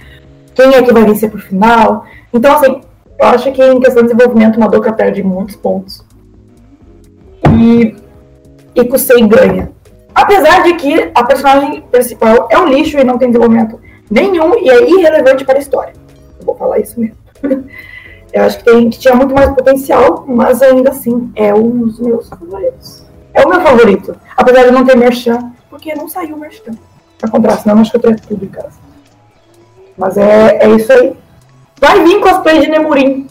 Speaker 5: quem é que vai vencer pro final. Então, assim, eu acho que em questão de desenvolvimento, Madoka perde muitos pontos. E, e Kusei ganha. Apesar de que a personagem principal é um lixo e não tem desenvolvimento nenhum e é irrelevante para a história. Eu vou falar isso mesmo. <laughs> Eu acho que, tem, que tinha muito mais potencial, mas ainda assim é um dos meus favoritos. É o meu favorito. Apesar de não ter merchan, porque não saiu merchan. pra comprar, senão acho que eu tenho tudo em casa. Mas é, é isso aí. Vai vir cosplay de Nemurim.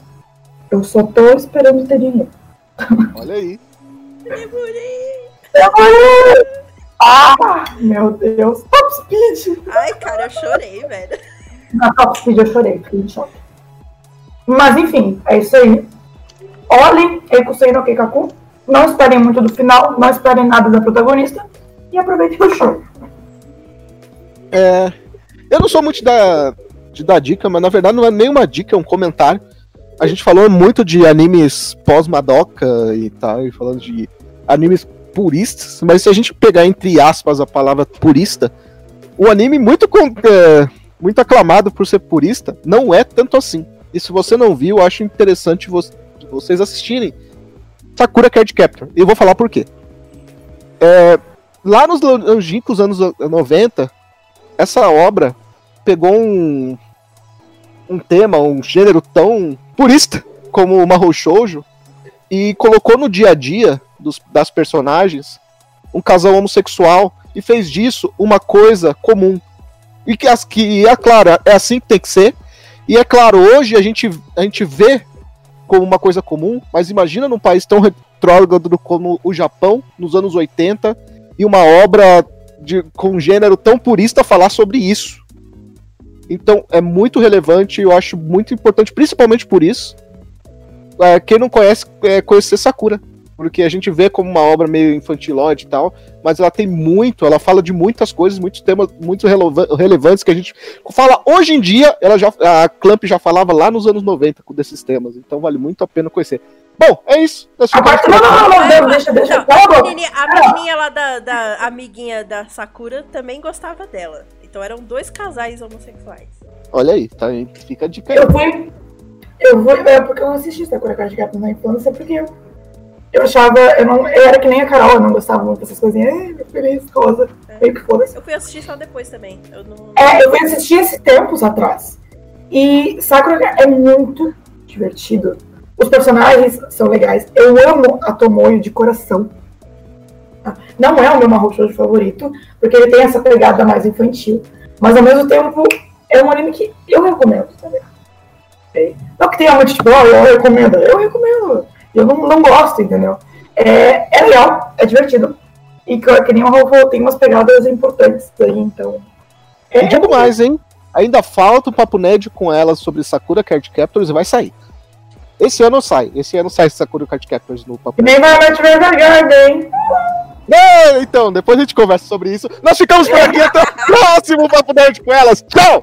Speaker 5: Eu só tô esperando ter dinheiro.
Speaker 1: Olha aí.
Speaker 5: Nemurim! Ah, meu Deus. Top Speed!
Speaker 2: Ai, cara, eu chorei, velho.
Speaker 5: Na Top Speed eu chorei, fiquei em choque. Mas enfim, é isso aí. Olhem Ekusei no Keikaku. Não esperem muito do final, não esperem nada da protagonista. E aproveitem o show.
Speaker 1: É, eu não sou muito da, de dar dica, mas na verdade não é nenhuma dica, é um comentário. A gente falou muito de animes pós-Madoka e tal, e falando de animes puristas, mas se a gente pegar entre aspas a palavra purista, o anime muito, é, muito aclamado por ser purista não é tanto assim. E se você não viu, eu acho interessante vo- vocês assistirem Sakura Card Captor. E eu vou falar por quê. É, lá nos longínquos anos 90, essa obra pegou um, um tema, um gênero tão purista como o Mahou Shoujo e colocou no dia a dia dos, das personagens um casal homossexual e fez disso uma coisa comum. E que, que é claro, é assim que tem que ser. E é claro, hoje a gente, a gente vê como uma coisa comum, mas imagina num país tão retrógrado como o Japão, nos anos 80, e uma obra de, com um gênero tão purista falar sobre isso. Então é muito relevante, eu acho muito importante, principalmente por isso. É, quem não conhece, é conhecer Sakura. Porque a gente vê como uma obra meio infantilóide e tal, mas ela tem muito, ela fala de muitas coisas, muitos temas muito releva- relevantes que a gente fala hoje em dia, ela já, a Clamp já falava lá nos anos 90 com desses temas, então vale muito a pena conhecer. Bom, é isso.
Speaker 5: A parte, não, não, não, não, deixa, deixa.
Speaker 2: não,
Speaker 5: Cala a
Speaker 2: menininha, a menininha lá da, da amiguinha da Sakura também gostava dela. Então eram dois casais homossexuais.
Speaker 1: Olha aí, tá aí, fica a dica aí.
Speaker 5: Eu fui. Eu fui. É porque eu não assisti Sakura Card Captor na infância, porque eu, eu achava. Eu, não, eu era que nem a Carol, eu não gostava muito dessas coisinhas. Ai, meu feliz, rosa. Meio que foda-se.
Speaker 2: Eu fui assistir só depois também. Eu não.
Speaker 5: É, eu fui assistir esse tempos atrás. E Sakura é muito divertido. Os personagens são legais. Eu amo a Tomoyo de coração. Ah, Não é o meu Mahou Shoujo favorito, porque ele tem essa pegada mais infantil. Mas ao mesmo tempo, é um anime que eu recomendo também. Não que tenha muito tipo, "Ah, eu recomendo. Eu recomendo. Eu não, não gosto, entendeu? É, é legal, é divertido. E que, nem o falou, tem umas pegadas importantes aí, então.
Speaker 1: E digo mais, hein? Ainda falta um papo nerd com ela sobre Sakura Card Captors e vai sair. Esse ano sai. Esse ano sai Sakura Card Captors no papo nerd.
Speaker 5: nem vai Match Garden.
Speaker 1: É, então, depois a gente conversa sobre isso. Nós ficamos por aqui até o próximo papo nerd com elas. Tchau!